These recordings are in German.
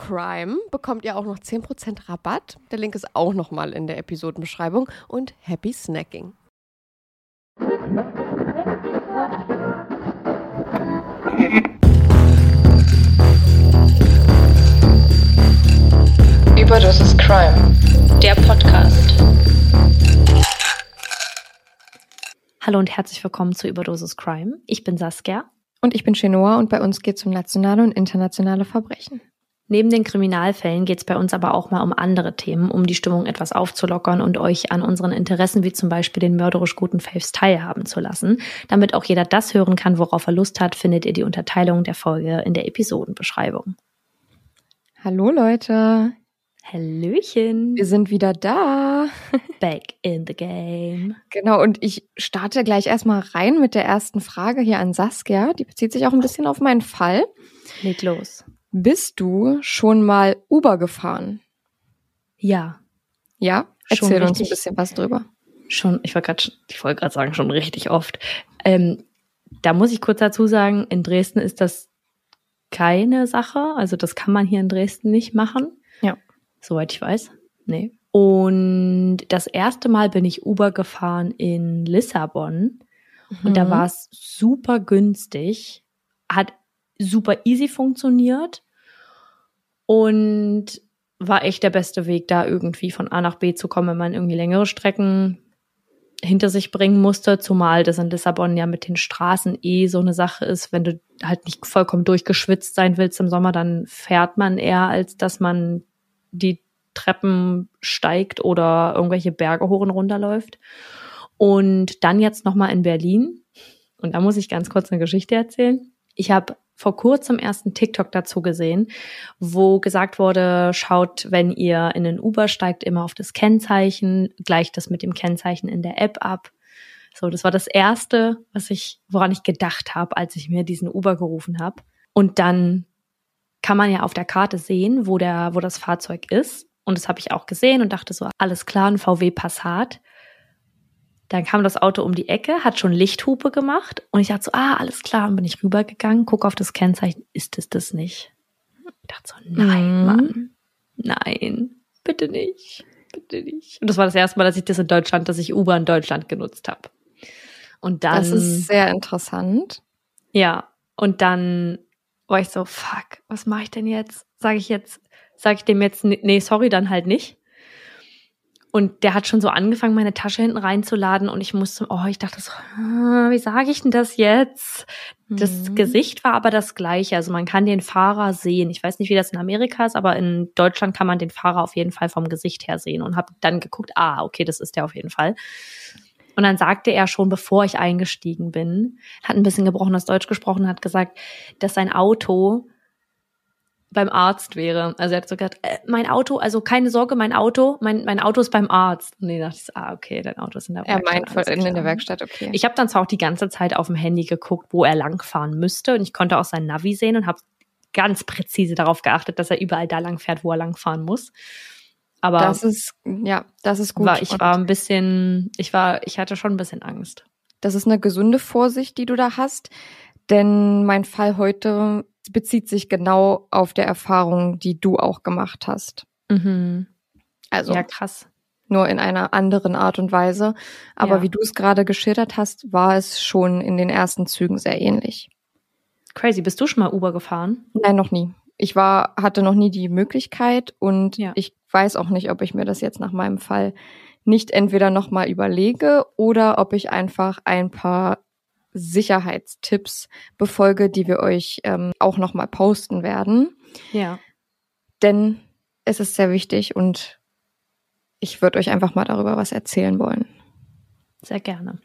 CRIME bekommt ihr auch noch 10% Rabatt. Der Link ist auch nochmal in der Episodenbeschreibung. Und happy snacking. Überdosis Crime, der Podcast. Hallo und herzlich willkommen zu Überdosis Crime. Ich bin Saskia. Und ich bin Chenoa und bei uns geht es um nationale und internationale Verbrechen. Neben den Kriminalfällen geht es bei uns aber auch mal um andere Themen, um die Stimmung etwas aufzulockern und euch an unseren Interessen wie zum Beispiel den mörderisch guten Faves teilhaben zu lassen. Damit auch jeder das hören kann, worauf er Lust hat, findet ihr die Unterteilung der Folge in der Episodenbeschreibung. Hallo Leute, Hallöchen. wir sind wieder da. Back in the game. Genau, und ich starte gleich erstmal rein mit der ersten Frage hier an Saskia. Die bezieht sich auch ein bisschen auf meinen Fall. Leg los. Bist du schon mal Uber gefahren? Ja, Ja? Schon Erzähl uns ein richtig. bisschen was drüber. schon, ich wollte gerade ich wollte gerade sagen, schon richtig oft. Ähm, da muss ich kurz dazu sagen, in Dresden ist das keine Sache. Also das kann man hier in Dresden nicht machen. Ja. Soweit ich weiß. Nee. Und das erste Mal bin ich Uber gefahren in Lissabon. Und da Mhm. war es super günstig, hat super easy funktioniert. Und war echt der beste Weg, da irgendwie von A nach B zu kommen, wenn man irgendwie längere Strecken hinter sich bringen musste, zumal das in Lissabon ja mit den Straßen eh so eine Sache ist, wenn du halt nicht vollkommen durchgeschwitzt sein willst im Sommer, dann fährt man eher, als dass man die Treppen steigt oder irgendwelche Berge hoch und runter läuft. Und dann jetzt nochmal in Berlin. Und da muss ich ganz kurz eine Geschichte erzählen. Ich habe vor kurzem erst einen TikTok dazu gesehen, wo gesagt wurde, schaut, wenn ihr in den Uber steigt, immer auf das Kennzeichen, gleicht das mit dem Kennzeichen in der App ab. So, das war das erste, was ich, woran ich gedacht habe, als ich mir diesen Uber gerufen habe. Und dann kann man ja auf der Karte sehen, wo der, wo das Fahrzeug ist. Und das habe ich auch gesehen und dachte so, alles klar, ein VW Passat. Dann kam das Auto um die Ecke, hat schon Lichthupe gemacht und ich dachte so, ah, alles klar, und bin ich rübergegangen, guck auf das Kennzeichen, ist es das nicht? Ich dachte so, nein, mhm. Mann, nein, bitte nicht, bitte nicht. Und das war das erste Mal, dass ich das in Deutschland, dass ich Uber in Deutschland genutzt habe. Und dann. Das ist sehr interessant. Ja, und dann war ich so, fuck, was mache ich denn jetzt? Sage ich jetzt, sage ich dem jetzt, nee, sorry, dann halt nicht. Und der hat schon so angefangen, meine Tasche hinten reinzuladen und ich musste, oh, ich dachte so, wie sage ich denn das jetzt? Das mhm. Gesicht war aber das gleiche. Also man kann den Fahrer sehen. Ich weiß nicht, wie das in Amerika ist, aber in Deutschland kann man den Fahrer auf jeden Fall vom Gesicht her sehen und habe dann geguckt, ah, okay, das ist der auf jeden Fall. Und dann sagte er schon, bevor ich eingestiegen bin, hat ein bisschen gebrochenes Deutsch gesprochen, hat gesagt, dass sein Auto beim Arzt wäre. Also er hat so gesagt, äh, mein Auto, also keine Sorge, mein Auto, mein, mein Auto ist beim Arzt. Und ich dachte ich ah, okay, dein Auto ist in der Werkstatt. Er meint voll in, in der Werkstatt, okay. Ich habe dann zwar auch die ganze Zeit auf dem Handy geguckt, wo er langfahren müsste und ich konnte auch sein Navi sehen und habe ganz präzise darauf geachtet, dass er überall da lang fährt, wo er langfahren muss. Aber das ist ja, das ist gut. War, ich war ein bisschen, ich war, ich hatte schon ein bisschen Angst. Das ist eine gesunde Vorsicht, die du da hast, denn mein Fall heute bezieht sich genau auf der Erfahrung, die du auch gemacht hast. Mhm. Also ja, krass. Nur in einer anderen Art und Weise. Aber ja. wie du es gerade geschildert hast, war es schon in den ersten Zügen sehr ähnlich. Crazy. Bist du schon mal Uber gefahren? Nein, noch nie. Ich war, hatte noch nie die Möglichkeit und ja. ich weiß auch nicht, ob ich mir das jetzt nach meinem Fall nicht entweder nochmal überlege oder ob ich einfach ein paar Sicherheitstipps befolge, die wir euch ähm, auch nochmal posten werden. Ja. Denn es ist sehr wichtig und ich würde euch einfach mal darüber was erzählen wollen. Sehr gerne.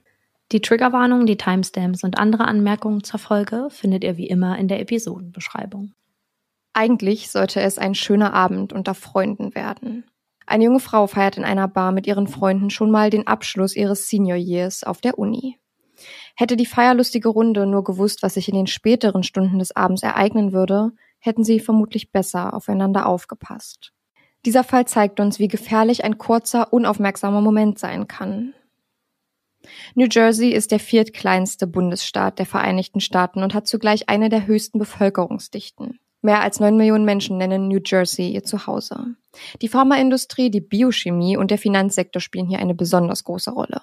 Die Triggerwarnung, die Timestamps und andere Anmerkungen zur Folge findet ihr wie immer in der Episodenbeschreibung. Eigentlich sollte es ein schöner Abend unter Freunden werden. Eine junge Frau feiert in einer Bar mit ihren Freunden schon mal den Abschluss ihres Senior Years auf der Uni. Hätte die feierlustige Runde nur gewusst, was sich in den späteren Stunden des Abends ereignen würde, hätten sie vermutlich besser aufeinander aufgepasst. Dieser Fall zeigt uns, wie gefährlich ein kurzer, unaufmerksamer Moment sein kann. New Jersey ist der viertkleinste Bundesstaat der Vereinigten Staaten und hat zugleich eine der höchsten Bevölkerungsdichten. Mehr als neun Millionen Menschen nennen New Jersey ihr Zuhause. Die Pharmaindustrie, die Biochemie und der Finanzsektor spielen hier eine besonders große Rolle.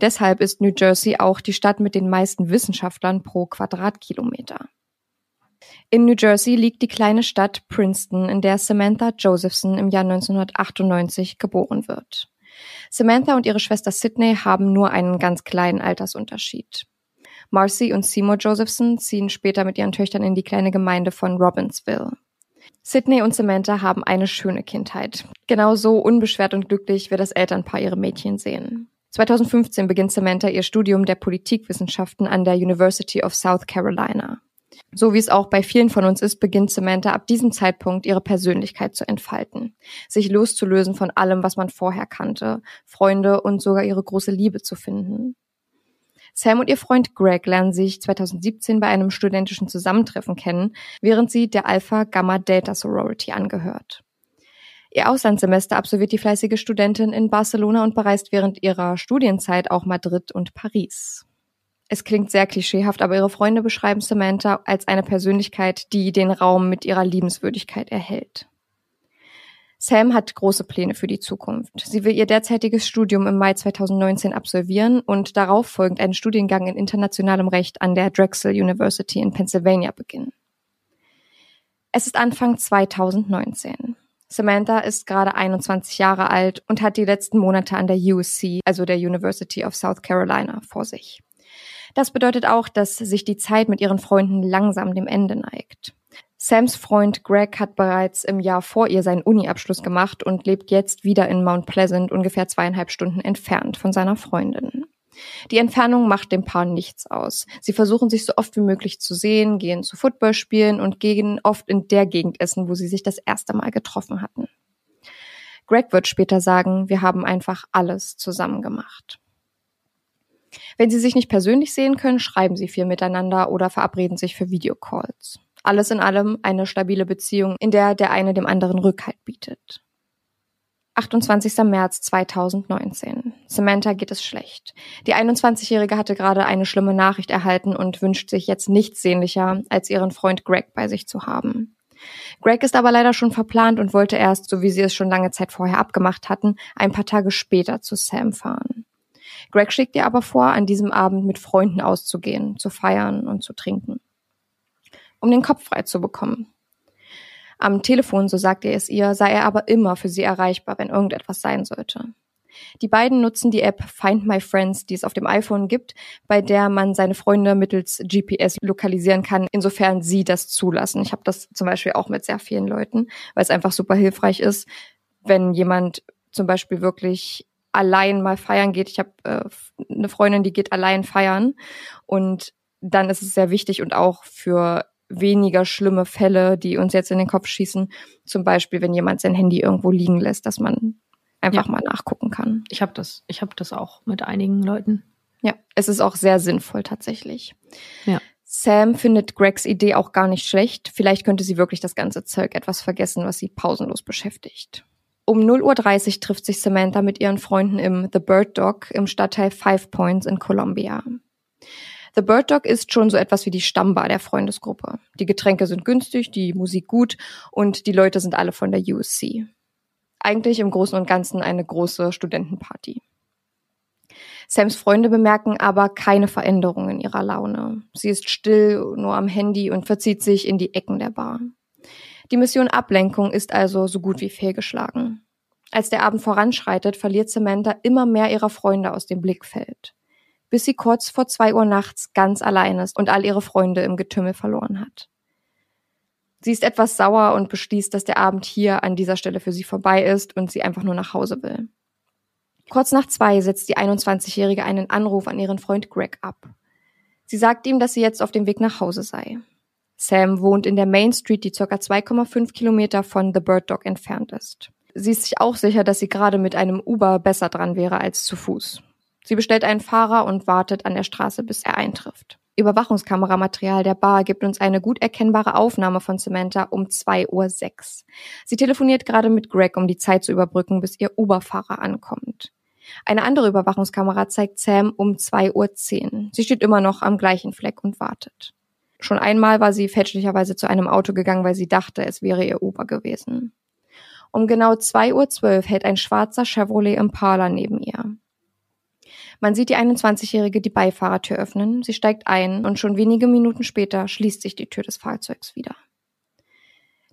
Deshalb ist New Jersey auch die Stadt mit den meisten Wissenschaftlern pro Quadratkilometer. In New Jersey liegt die kleine Stadt Princeton, in der Samantha Josephson im Jahr 1998 geboren wird. Samantha und ihre Schwester Sydney haben nur einen ganz kleinen Altersunterschied. Marcy und Seymour Josephson ziehen später mit ihren Töchtern in die kleine Gemeinde von Robbinsville. Sydney und Samantha haben eine schöne Kindheit. Genauso unbeschwert und glücklich wird das Elternpaar ihre Mädchen sehen. 2015 beginnt Samantha ihr Studium der Politikwissenschaften an der University of South Carolina. So wie es auch bei vielen von uns ist, beginnt Samantha ab diesem Zeitpunkt ihre Persönlichkeit zu entfalten, sich loszulösen von allem, was man vorher kannte, Freunde und sogar ihre große Liebe zu finden. Sam und ihr Freund Greg lernen sich 2017 bei einem studentischen Zusammentreffen kennen, während sie der Alpha Gamma Delta Sorority angehört. Ihr Auslandssemester absolviert die fleißige Studentin in Barcelona und bereist während ihrer Studienzeit auch Madrid und Paris. Es klingt sehr klischeehaft, aber ihre Freunde beschreiben Samantha als eine Persönlichkeit, die den Raum mit ihrer Liebenswürdigkeit erhält. Sam hat große Pläne für die Zukunft. Sie will ihr derzeitiges Studium im Mai 2019 absolvieren und darauf folgend einen Studiengang in internationalem Recht an der Drexel University in Pennsylvania beginnen. Es ist Anfang 2019. Samantha ist gerade 21 Jahre alt und hat die letzten Monate an der USC, also der University of South Carolina, vor sich. Das bedeutet auch, dass sich die Zeit mit ihren Freunden langsam dem Ende neigt. Sams Freund Greg hat bereits im Jahr vor ihr seinen Uni-Abschluss gemacht und lebt jetzt wieder in Mount Pleasant, ungefähr zweieinhalb Stunden entfernt von seiner Freundin. Die Entfernung macht dem Paar nichts aus. Sie versuchen sich so oft wie möglich zu sehen, gehen zu Football spielen und gehen oft in der Gegend essen, wo sie sich das erste Mal getroffen hatten. Greg wird später sagen, wir haben einfach alles zusammen gemacht. Wenn sie sich nicht persönlich sehen können, schreiben sie viel miteinander oder verabreden sich für Videocalls. Alles in allem eine stabile Beziehung, in der der eine dem anderen Rückhalt bietet. 28. März 2019. Samantha geht es schlecht. Die 21-Jährige hatte gerade eine schlimme Nachricht erhalten und wünscht sich jetzt nichts sehnlicher, als ihren Freund Greg bei sich zu haben. Greg ist aber leider schon verplant und wollte erst, so wie sie es schon lange Zeit vorher abgemacht hatten, ein paar Tage später zu Sam fahren. Greg schlägt ihr aber vor, an diesem Abend mit Freunden auszugehen, zu feiern und zu trinken. Um den Kopf frei zu bekommen. Am Telefon, so sagte er es ihr, sei er aber immer für sie erreichbar, wenn irgendetwas sein sollte. Die beiden nutzen die App Find My Friends, die es auf dem iPhone gibt, bei der man seine Freunde mittels GPS lokalisieren kann, insofern sie das zulassen. Ich habe das zum Beispiel auch mit sehr vielen Leuten, weil es einfach super hilfreich ist, wenn jemand zum Beispiel wirklich allein mal feiern geht. Ich habe äh, eine Freundin, die geht allein feiern und dann ist es sehr wichtig und auch für weniger schlimme Fälle, die uns jetzt in den Kopf schießen. Zum Beispiel, wenn jemand sein Handy irgendwo liegen lässt, dass man einfach ja. mal nachgucken kann. Ich habe das, ich habe das auch mit einigen Leuten. Ja, es ist auch sehr sinnvoll tatsächlich. Ja. Sam findet Gregs Idee auch gar nicht schlecht. Vielleicht könnte sie wirklich das ganze Zeug etwas vergessen, was sie pausenlos beschäftigt. Um 0.30 Uhr trifft sich Samantha mit ihren Freunden im The Bird Dog im Stadtteil Five Points in Columbia. The Bird Dog ist schon so etwas wie die Stammbar der Freundesgruppe. Die Getränke sind günstig, die Musik gut und die Leute sind alle von der USC. Eigentlich im Großen und Ganzen eine große Studentenparty. Sams Freunde bemerken aber keine Veränderung in ihrer Laune. Sie ist still, nur am Handy und verzieht sich in die Ecken der Bar. Die Mission Ablenkung ist also so gut wie fehlgeschlagen. Als der Abend voranschreitet, verliert Samantha immer mehr ihrer Freunde aus dem Blickfeld bis sie kurz vor zwei Uhr nachts ganz allein ist und all ihre Freunde im Getümmel verloren hat. Sie ist etwas sauer und beschließt, dass der Abend hier an dieser Stelle für sie vorbei ist und sie einfach nur nach Hause will. Kurz nach zwei setzt die 21-Jährige einen Anruf an ihren Freund Greg ab. Sie sagt ihm, dass sie jetzt auf dem Weg nach Hause sei. Sam wohnt in der Main Street, die ca. 2,5 Kilometer von The Bird Dog entfernt ist. Sie ist sich auch sicher, dass sie gerade mit einem Uber besser dran wäre als zu Fuß. Sie bestellt einen Fahrer und wartet an der Straße, bis er eintrifft. Überwachungskameramaterial der Bar gibt uns eine gut erkennbare Aufnahme von Samantha um 2.06 Uhr. Sie telefoniert gerade mit Greg, um die Zeit zu überbrücken, bis ihr Uberfahrer ankommt. Eine andere Überwachungskamera zeigt Sam um 2.10 Uhr. Sie steht immer noch am gleichen Fleck und wartet. Schon einmal war sie fälschlicherweise zu einem Auto gegangen, weil sie dachte, es wäre ihr Uber gewesen. Um genau 2.12 Uhr hält ein schwarzer Chevrolet Impala neben ihr. Man sieht die 21-Jährige die Beifahrertür öffnen, sie steigt ein und schon wenige Minuten später schließt sich die Tür des Fahrzeugs wieder.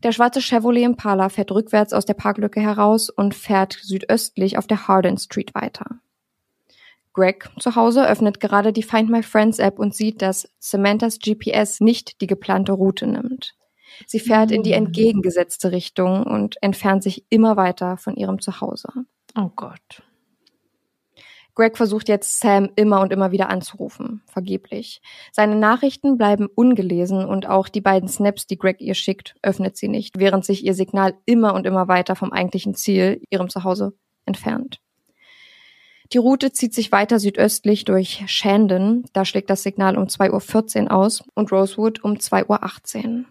Der schwarze Chevrolet Impala fährt rückwärts aus der Parklücke heraus und fährt südöstlich auf der Hardin Street weiter. Greg zu Hause öffnet gerade die Find My Friends App und sieht, dass Samanthas GPS nicht die geplante Route nimmt. Sie fährt in die hm. entgegengesetzte Richtung und entfernt sich immer weiter von ihrem Zuhause. Oh Gott. Greg versucht jetzt Sam immer und immer wieder anzurufen, vergeblich. Seine Nachrichten bleiben ungelesen und auch die beiden Snaps, die Greg ihr schickt, öffnet sie nicht, während sich ihr Signal immer und immer weiter vom eigentlichen Ziel, ihrem Zuhause, entfernt. Die Route zieht sich weiter südöstlich durch Shandon, da schlägt das Signal um 2.14 Uhr aus und Rosewood um 2.18 Uhr.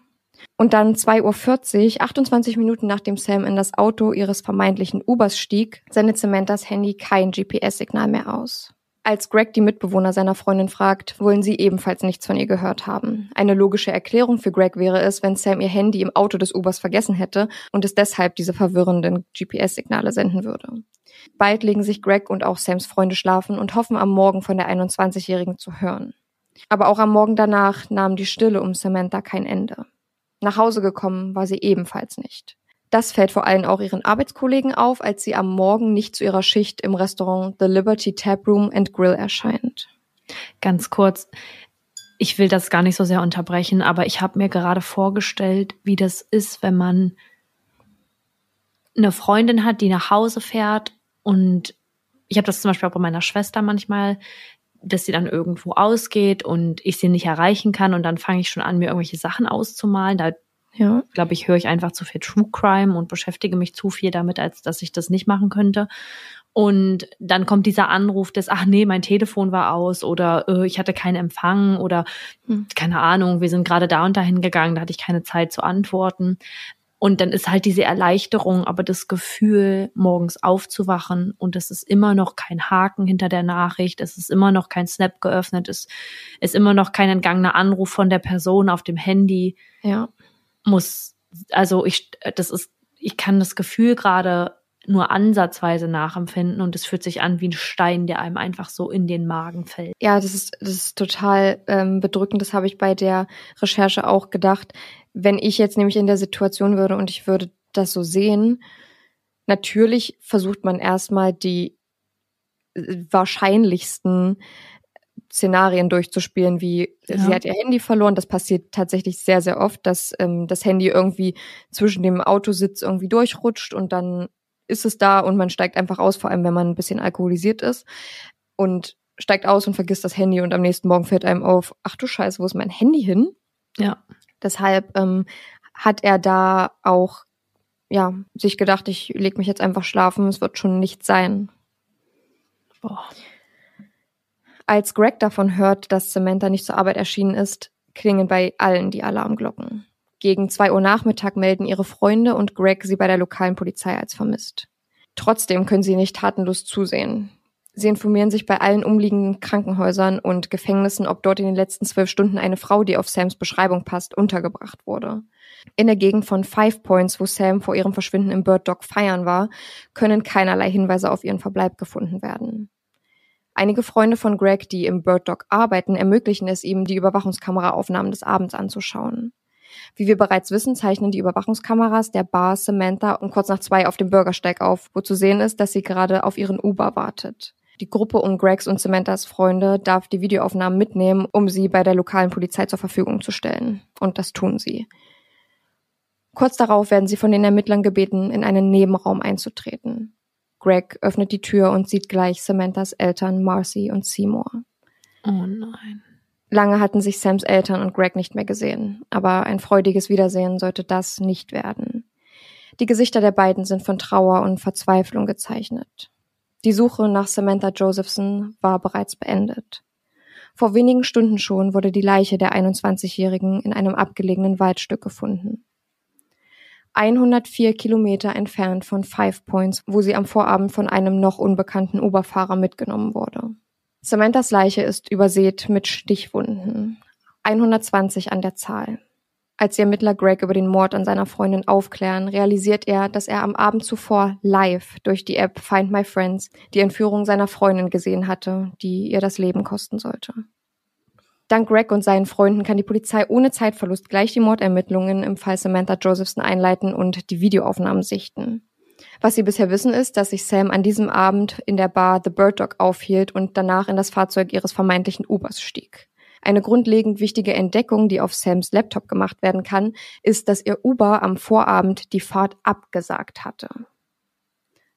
Und dann 2.40 Uhr, 28 Minuten nachdem Sam in das Auto ihres vermeintlichen Ubers stieg, sendet Samanthas Handy kein GPS-Signal mehr aus. Als Greg die Mitbewohner seiner Freundin fragt, wollen sie ebenfalls nichts von ihr gehört haben. Eine logische Erklärung für Greg wäre es, wenn Sam ihr Handy im Auto des Ubers vergessen hätte und es deshalb diese verwirrenden GPS-Signale senden würde. Bald legen sich Greg und auch Sams Freunde schlafen und hoffen am Morgen von der 21-Jährigen zu hören. Aber auch am Morgen danach nahm die Stille um Samantha kein Ende. Nach Hause gekommen war sie ebenfalls nicht. Das fällt vor allem auch ihren Arbeitskollegen auf, als sie am Morgen nicht zu ihrer Schicht im Restaurant The Liberty Tap Room and Grill erscheint. Ganz kurz, ich will das gar nicht so sehr unterbrechen, aber ich habe mir gerade vorgestellt, wie das ist, wenn man eine Freundin hat, die nach Hause fährt und ich habe das zum Beispiel auch bei meiner Schwester manchmal, dass sie dann irgendwo ausgeht und ich sie nicht erreichen kann und dann fange ich schon an, mir irgendwelche Sachen auszumalen. Da ja. glaube ich, höre ich einfach zu viel True Crime und beschäftige mich zu viel damit, als dass ich das nicht machen könnte. Und dann kommt dieser Anruf des, ach nee, mein Telefon war aus oder äh, ich hatte keinen Empfang oder hm. keine Ahnung, wir sind gerade da und dahin gegangen, da hatte ich keine Zeit zu antworten. Und dann ist halt diese Erleichterung, aber das Gefühl, morgens aufzuwachen und es ist immer noch kein Haken hinter der Nachricht, es ist immer noch kein Snap geöffnet, es ist immer noch kein entgangener Anruf von der Person auf dem Handy. Ja. Muss, also ich, das ist, ich kann das Gefühl gerade nur ansatzweise nachempfinden und es fühlt sich an wie ein Stein, der einem einfach so in den Magen fällt. Ja, das ist, das ist total ähm, bedrückend. Das habe ich bei der Recherche auch gedacht. Wenn ich jetzt nämlich in der Situation würde und ich würde das so sehen, natürlich versucht man erstmal die äh, wahrscheinlichsten Szenarien durchzuspielen, wie ja. sie hat ihr Handy verloren. Das passiert tatsächlich sehr, sehr oft, dass ähm, das Handy irgendwie zwischen dem Autositz irgendwie durchrutscht und dann ist es da und man steigt einfach aus, vor allem wenn man ein bisschen alkoholisiert ist und steigt aus und vergisst das Handy und am nächsten Morgen fällt einem auf, ach du Scheiße, wo ist mein Handy hin? Ja. Deshalb ähm, hat er da auch ja sich gedacht, ich leg mich jetzt einfach schlafen, es wird schon nicht sein. Boah. Als Greg davon hört, dass Samantha nicht zur Arbeit erschienen ist, klingen bei allen die Alarmglocken. Gegen zwei Uhr Nachmittag melden ihre Freunde und Greg sie bei der lokalen Polizei als vermisst. Trotzdem können sie nicht tatenlos zusehen. Sie informieren sich bei allen umliegenden Krankenhäusern und Gefängnissen, ob dort in den letzten zwölf Stunden eine Frau, die auf Sams Beschreibung passt, untergebracht wurde. In der Gegend von Five Points, wo Sam vor ihrem Verschwinden im Bird Dog feiern war, können keinerlei Hinweise auf ihren Verbleib gefunden werden. Einige Freunde von Greg, die im Bird Dog arbeiten, ermöglichen es ihm, die Überwachungskameraaufnahmen des Abends anzuschauen. Wie wir bereits wissen, zeichnen die Überwachungskameras der Bar Samantha um kurz nach zwei auf dem Bürgersteig auf, wo zu sehen ist, dass sie gerade auf ihren Uber wartet. Die Gruppe um Gregs und Samanthas Freunde darf die Videoaufnahmen mitnehmen, um sie bei der lokalen Polizei zur Verfügung zu stellen. Und das tun sie. Kurz darauf werden sie von den Ermittlern gebeten, in einen Nebenraum einzutreten. Greg öffnet die Tür und sieht gleich Samanthas Eltern Marcy und Seymour. Oh nein. Lange hatten sich Sams Eltern und Greg nicht mehr gesehen, aber ein freudiges Wiedersehen sollte das nicht werden. Die Gesichter der beiden sind von Trauer und Verzweiflung gezeichnet. Die Suche nach Samantha Josephson war bereits beendet. Vor wenigen Stunden schon wurde die Leiche der 21-Jährigen in einem abgelegenen Waldstück gefunden. 104 Kilometer entfernt von Five Points, wo sie am Vorabend von einem noch unbekannten Oberfahrer mitgenommen wurde. Samanthas Leiche ist übersät mit Stichwunden. 120 an der Zahl. Als die Ermittler Greg über den Mord an seiner Freundin aufklären, realisiert er, dass er am Abend zuvor live durch die App Find My Friends die Entführung seiner Freundin gesehen hatte, die ihr das Leben kosten sollte. Dank Greg und seinen Freunden kann die Polizei ohne Zeitverlust gleich die Mordermittlungen im Fall Samantha Josephson einleiten und die Videoaufnahmen sichten. Was sie bisher wissen ist, dass sich Sam an diesem Abend in der Bar The Bird Dog aufhielt und danach in das Fahrzeug ihres vermeintlichen Ubers stieg. Eine grundlegend wichtige Entdeckung, die auf Sams Laptop gemacht werden kann, ist, dass ihr Uber am Vorabend die Fahrt abgesagt hatte.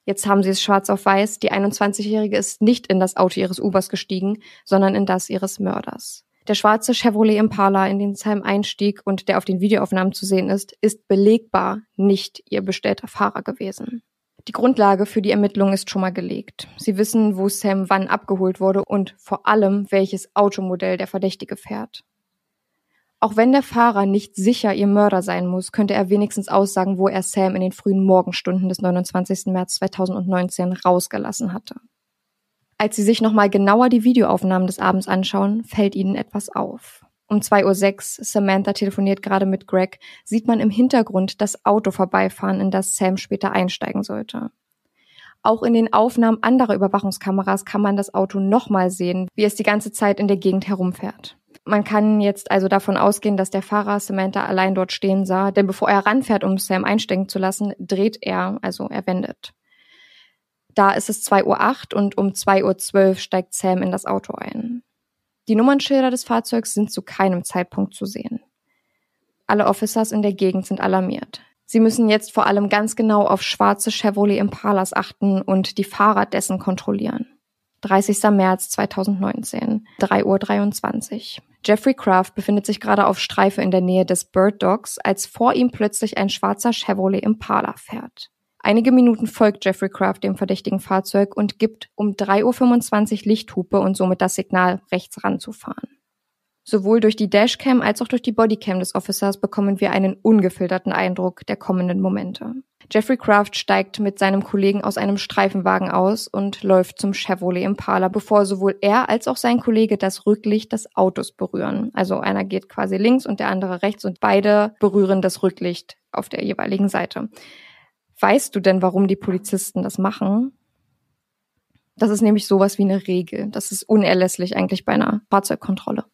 Jetzt haben sie es schwarz auf weiß, die 21-Jährige ist nicht in das Auto ihres Ubers gestiegen, sondern in das ihres Mörders. Der schwarze Chevrolet Impala, in den Sam einstieg und der auf den Videoaufnahmen zu sehen ist, ist belegbar nicht ihr bestellter Fahrer gewesen. Die Grundlage für die Ermittlung ist schon mal gelegt. Sie wissen, wo Sam wann abgeholt wurde und vor allem, welches Automodell der Verdächtige fährt. Auch wenn der Fahrer nicht sicher ihr Mörder sein muss, könnte er wenigstens aussagen, wo er Sam in den frühen Morgenstunden des 29. März 2019 rausgelassen hatte. Als sie sich nochmal genauer die Videoaufnahmen des Abends anschauen, fällt ihnen etwas auf. Um 2.06 Uhr, Samantha telefoniert gerade mit Greg, sieht man im Hintergrund das Auto vorbeifahren, in das Sam später einsteigen sollte. Auch in den Aufnahmen anderer Überwachungskameras kann man das Auto nochmal sehen, wie es die ganze Zeit in der Gegend herumfährt. Man kann jetzt also davon ausgehen, dass der Fahrer Samantha allein dort stehen sah, denn bevor er ranfährt, um Sam einsteigen zu lassen, dreht er, also er wendet. Da ist es 2.08 Uhr und um 2.12 Uhr steigt Sam in das Auto ein. Die Nummernschilder des Fahrzeugs sind zu keinem Zeitpunkt zu sehen. Alle Officers in der Gegend sind alarmiert. Sie müssen jetzt vor allem ganz genau auf schwarze Chevrolet Impalas achten und die Fahrer dessen kontrollieren. 30. März 2019, 3.23 Uhr. Jeffrey Kraft befindet sich gerade auf Streife in der Nähe des Bird Dogs, als vor ihm plötzlich ein schwarzer Chevrolet Impala fährt. Einige Minuten folgt Jeffrey Kraft dem verdächtigen Fahrzeug und gibt um 3.25 Uhr Lichthupe und somit das Signal, rechts ranzufahren. Sowohl durch die Dashcam als auch durch die Bodycam des Officers bekommen wir einen ungefilterten Eindruck der kommenden Momente. Jeffrey Kraft steigt mit seinem Kollegen aus einem Streifenwagen aus und läuft zum Chevrolet Impala, bevor sowohl er als auch sein Kollege das Rücklicht des Autos berühren. Also einer geht quasi links und der andere rechts und beide berühren das Rücklicht auf der jeweiligen Seite. Weißt du denn, warum die Polizisten das machen? Das ist nämlich sowas wie eine Regel. Das ist unerlässlich eigentlich bei einer Fahrzeugkontrolle.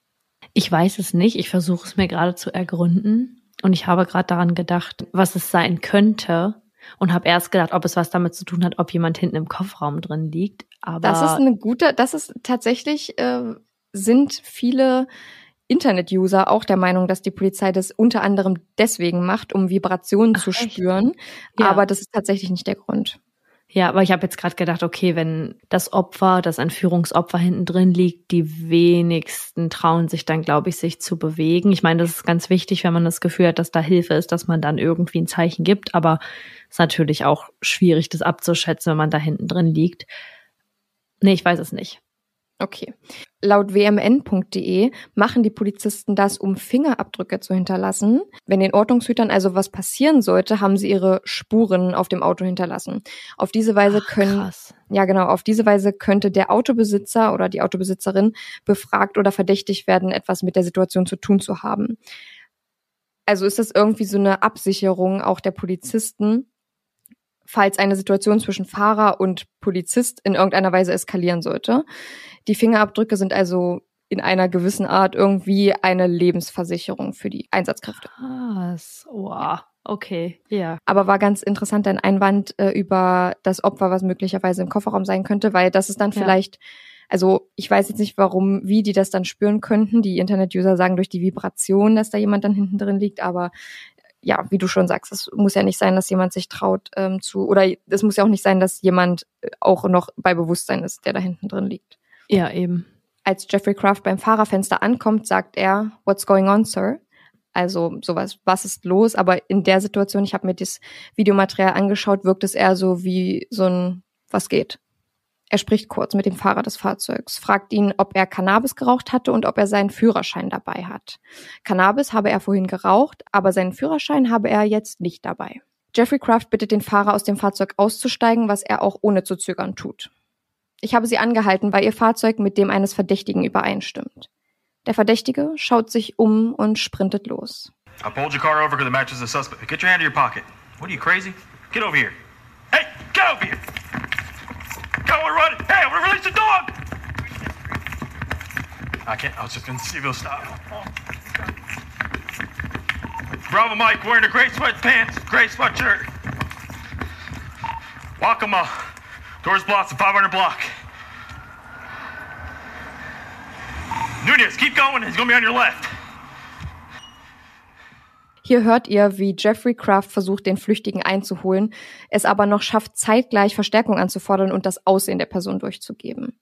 Ich weiß es nicht. Ich versuche es mir gerade zu ergründen. Und ich habe gerade daran gedacht, was es sein könnte. Und habe erst gedacht, ob es was damit zu tun hat, ob jemand hinten im Kofferraum drin liegt. Aber das ist eine gute, das ist tatsächlich, äh, sind viele Internet-User auch der Meinung, dass die Polizei das unter anderem deswegen macht, um Vibrationen Ach, zu spüren. Ja. Aber das ist tatsächlich nicht der Grund. Ja, aber ich habe jetzt gerade gedacht, okay, wenn das Opfer, das Entführungsopfer hinten drin liegt, die wenigsten trauen sich dann, glaube ich, sich zu bewegen. Ich meine, das ist ganz wichtig, wenn man das Gefühl hat, dass da Hilfe ist, dass man dann irgendwie ein Zeichen gibt. Aber es ist natürlich auch schwierig, das abzuschätzen, wenn man da hinten drin liegt. Nee, ich weiß es nicht. Okay. Laut wmn.de machen die Polizisten das, um Fingerabdrücke zu hinterlassen. Wenn den Ordnungshütern also was passieren sollte, haben sie ihre Spuren auf dem Auto hinterlassen. Auf diese Weise Ach, können, krass. ja genau, auf diese Weise könnte der Autobesitzer oder die Autobesitzerin befragt oder verdächtigt werden, etwas mit der Situation zu tun zu haben. Also ist das irgendwie so eine Absicherung auch der Polizisten, falls eine Situation zwischen Fahrer und Polizist in irgendeiner Weise eskalieren sollte. Die Fingerabdrücke sind also in einer gewissen Art irgendwie eine Lebensversicherung für die Einsatzkräfte. Ah, wow. Okay, ja. Aber war ganz interessant dein Einwand äh, über das Opfer, was möglicherweise im Kofferraum sein könnte, weil das ist dann ja. vielleicht, also ich weiß jetzt nicht, warum, wie die das dann spüren könnten. Die Internet-User sagen durch die Vibration, dass da jemand dann hinten drin liegt, aber ja, wie du schon sagst, es muss ja nicht sein, dass jemand sich traut ähm, zu, oder es muss ja auch nicht sein, dass jemand äh, auch noch bei Bewusstsein ist, der da hinten drin liegt. Ja, eben. Als Jeffrey Kraft beim Fahrerfenster ankommt, sagt er, What's going on, Sir? Also sowas, was ist los? Aber in der Situation, ich habe mir das Videomaterial angeschaut, wirkt es eher so wie so ein Was geht? Er spricht kurz mit dem Fahrer des Fahrzeugs, fragt ihn, ob er Cannabis geraucht hatte und ob er seinen Führerschein dabei hat. Cannabis habe er vorhin geraucht, aber seinen Führerschein habe er jetzt nicht dabei. Jeffrey Kraft bittet den Fahrer aus dem Fahrzeug auszusteigen, was er auch ohne zu zögern tut. Ich habe sie angehalten, weil ihr Fahrzeug mit dem eines Verdächtigen übereinstimmt. Der Verdächtige schaut sich um und sprintet los. I pulled your car over because it matches the suspect. Get your hand in your pocket. What are you crazy? Get over here. Hey, get over here. Go run. Hey, I'm gonna release the dog. I can't. I was just gonna see if he'll stop. Bravo Mike wearing a gray sweatpants, gray sweatshirt. Wakama. Doors blocked, 500 block. Nunez, keep going. He's gonna be on your left. Hier hört ihr, wie Jeffrey Kraft versucht, den Flüchtigen einzuholen, es aber noch schafft, zeitgleich Verstärkung anzufordern und das Aussehen der Person durchzugeben.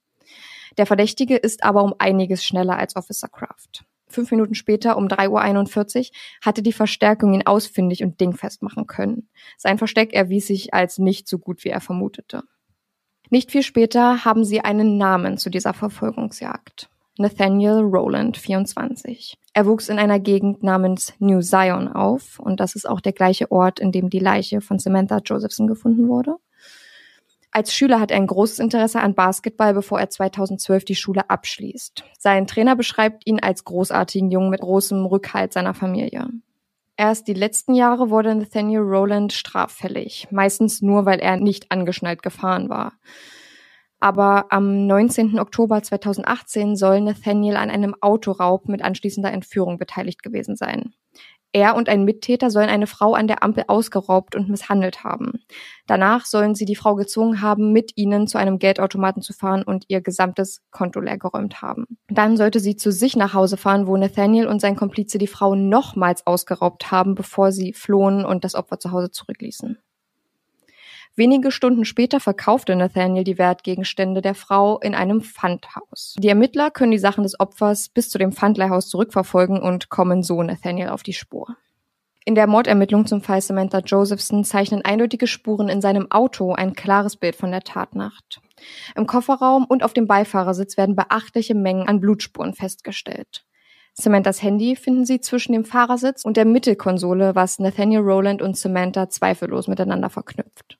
Der Verdächtige ist aber um einiges schneller als Officer Kraft. Fünf Minuten später, um 3.41 Uhr, hatte die Verstärkung ihn ausfindig und dingfest machen können. Sein Versteck erwies sich als nicht so gut, wie er vermutete. Nicht viel später haben sie einen Namen zu dieser Verfolgungsjagd. Nathaniel Rowland, 24. Er wuchs in einer Gegend namens New Zion auf und das ist auch der gleiche Ort, in dem die Leiche von Samantha Josephson gefunden wurde. Als Schüler hat er ein großes Interesse an Basketball, bevor er 2012 die Schule abschließt. Sein Trainer beschreibt ihn als großartigen Jungen mit großem Rückhalt seiner Familie. Erst die letzten Jahre wurde Nathaniel Rowland straffällig, meistens nur, weil er nicht angeschnallt gefahren war. Aber am 19. Oktober 2018 soll Nathaniel an einem Autoraub mit anschließender Entführung beteiligt gewesen sein. Er und ein Mittäter sollen eine Frau an der Ampel ausgeraubt und misshandelt haben. Danach sollen sie die Frau gezwungen haben, mit ihnen zu einem Geldautomaten zu fahren und ihr gesamtes Konto leergeräumt haben. Dann sollte sie zu sich nach Hause fahren, wo Nathaniel und sein Komplize die Frau nochmals ausgeraubt haben, bevor sie flohen und das Opfer zu Hause zurückließen. Wenige Stunden später verkaufte Nathaniel die Wertgegenstände der Frau in einem Pfandhaus. Die Ermittler können die Sachen des Opfers bis zu dem Pfandleihhaus zurückverfolgen und kommen so Nathaniel auf die Spur. In der Mordermittlung zum Fall Samantha Josephson zeichnen eindeutige Spuren in seinem Auto ein klares Bild von der Tatnacht. Im Kofferraum und auf dem Beifahrersitz werden beachtliche Mengen an Blutspuren festgestellt. Samanthas Handy finden sie zwischen dem Fahrersitz und der Mittelkonsole, was Nathaniel Rowland und Samantha zweifellos miteinander verknüpft.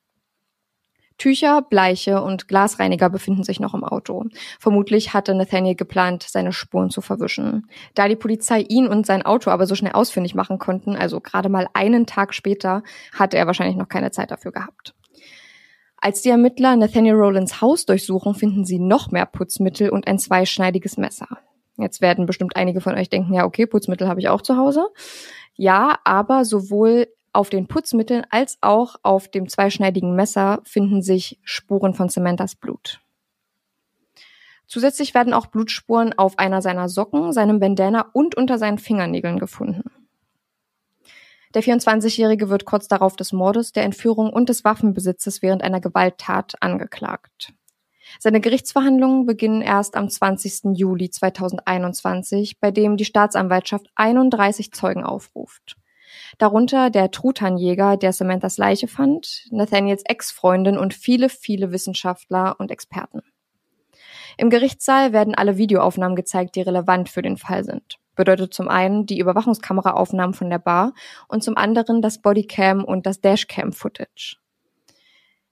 Tücher, Bleiche und Glasreiniger befinden sich noch im Auto. Vermutlich hatte Nathaniel geplant, seine Spuren zu verwischen. Da die Polizei ihn und sein Auto aber so schnell ausfindig machen konnten, also gerade mal einen Tag später, hatte er wahrscheinlich noch keine Zeit dafür gehabt. Als die Ermittler Nathaniel Rowlands Haus durchsuchen, finden sie noch mehr Putzmittel und ein zweischneidiges Messer. Jetzt werden bestimmt einige von euch denken, ja, okay, Putzmittel habe ich auch zu Hause. Ja, aber sowohl auf den Putzmitteln als auch auf dem zweischneidigen Messer finden sich Spuren von Samanthas Blut. Zusätzlich werden auch Blutspuren auf einer seiner Socken, seinem Bandana und unter seinen Fingernägeln gefunden. Der 24-Jährige wird kurz darauf des Mordes, der Entführung und des Waffenbesitzes während einer Gewalttat angeklagt. Seine Gerichtsverhandlungen beginnen erst am 20. Juli 2021, bei dem die Staatsanwaltschaft 31 Zeugen aufruft. Darunter der Truthahnjäger, der Samanthas Leiche fand, Nathaniels Ex-Freundin und viele, viele Wissenschaftler und Experten. Im Gerichtssaal werden alle Videoaufnahmen gezeigt, die relevant für den Fall sind. Bedeutet zum einen die Überwachungskameraaufnahmen von der Bar und zum anderen das Bodycam und das Dashcam-Footage.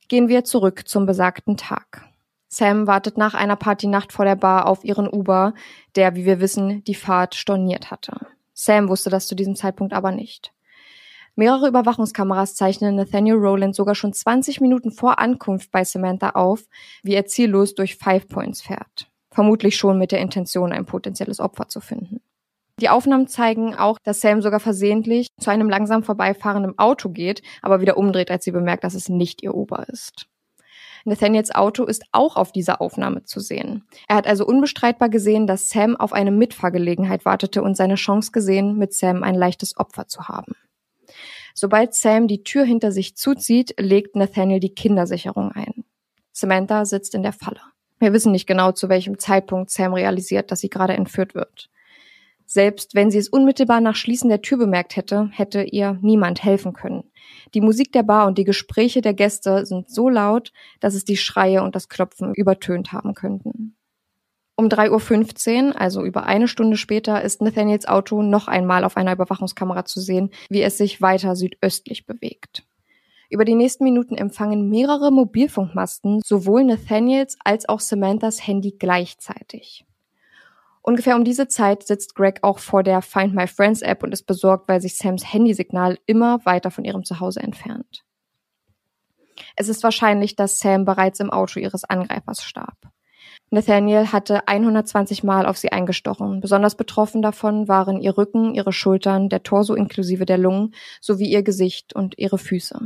Gehen wir zurück zum besagten Tag. Sam wartet nach einer Partynacht vor der Bar auf ihren Uber, der, wie wir wissen, die Fahrt storniert hatte. Sam wusste das zu diesem Zeitpunkt aber nicht. Mehrere Überwachungskameras zeichnen Nathaniel Rowland sogar schon 20 Minuten vor Ankunft bei Samantha auf, wie er ziellos durch Five Points fährt. Vermutlich schon mit der Intention, ein potenzielles Opfer zu finden. Die Aufnahmen zeigen auch, dass Sam sogar versehentlich zu einem langsam vorbeifahrenden Auto geht, aber wieder umdreht, als sie bemerkt, dass es nicht ihr Ober ist. Nathaniels Auto ist auch auf dieser Aufnahme zu sehen. Er hat also unbestreitbar gesehen, dass Sam auf eine Mitfahrgelegenheit wartete und seine Chance gesehen, mit Sam ein leichtes Opfer zu haben. Sobald Sam die Tür hinter sich zuzieht, legt Nathaniel die Kindersicherung ein. Samantha sitzt in der Falle. Wir wissen nicht genau, zu welchem Zeitpunkt Sam realisiert, dass sie gerade entführt wird. Selbst wenn sie es unmittelbar nach Schließen der Tür bemerkt hätte, hätte ihr niemand helfen können. Die Musik der Bar und die Gespräche der Gäste sind so laut, dass es die Schreie und das Klopfen übertönt haben könnten. Um 3.15 Uhr, also über eine Stunde später, ist Nathaniels Auto noch einmal auf einer Überwachungskamera zu sehen, wie es sich weiter südöstlich bewegt. Über die nächsten Minuten empfangen mehrere Mobilfunkmasten sowohl Nathaniels als auch Samanthas Handy gleichzeitig. Ungefähr um diese Zeit sitzt Greg auch vor der Find My Friends App und ist besorgt, weil sich Sams Handysignal immer weiter von ihrem Zuhause entfernt. Es ist wahrscheinlich, dass Sam bereits im Auto ihres Angreifers starb. Nathaniel hatte 120 Mal auf sie eingestochen. Besonders betroffen davon waren ihr Rücken, ihre Schultern, der Torso inklusive der Lungen sowie ihr Gesicht und ihre Füße.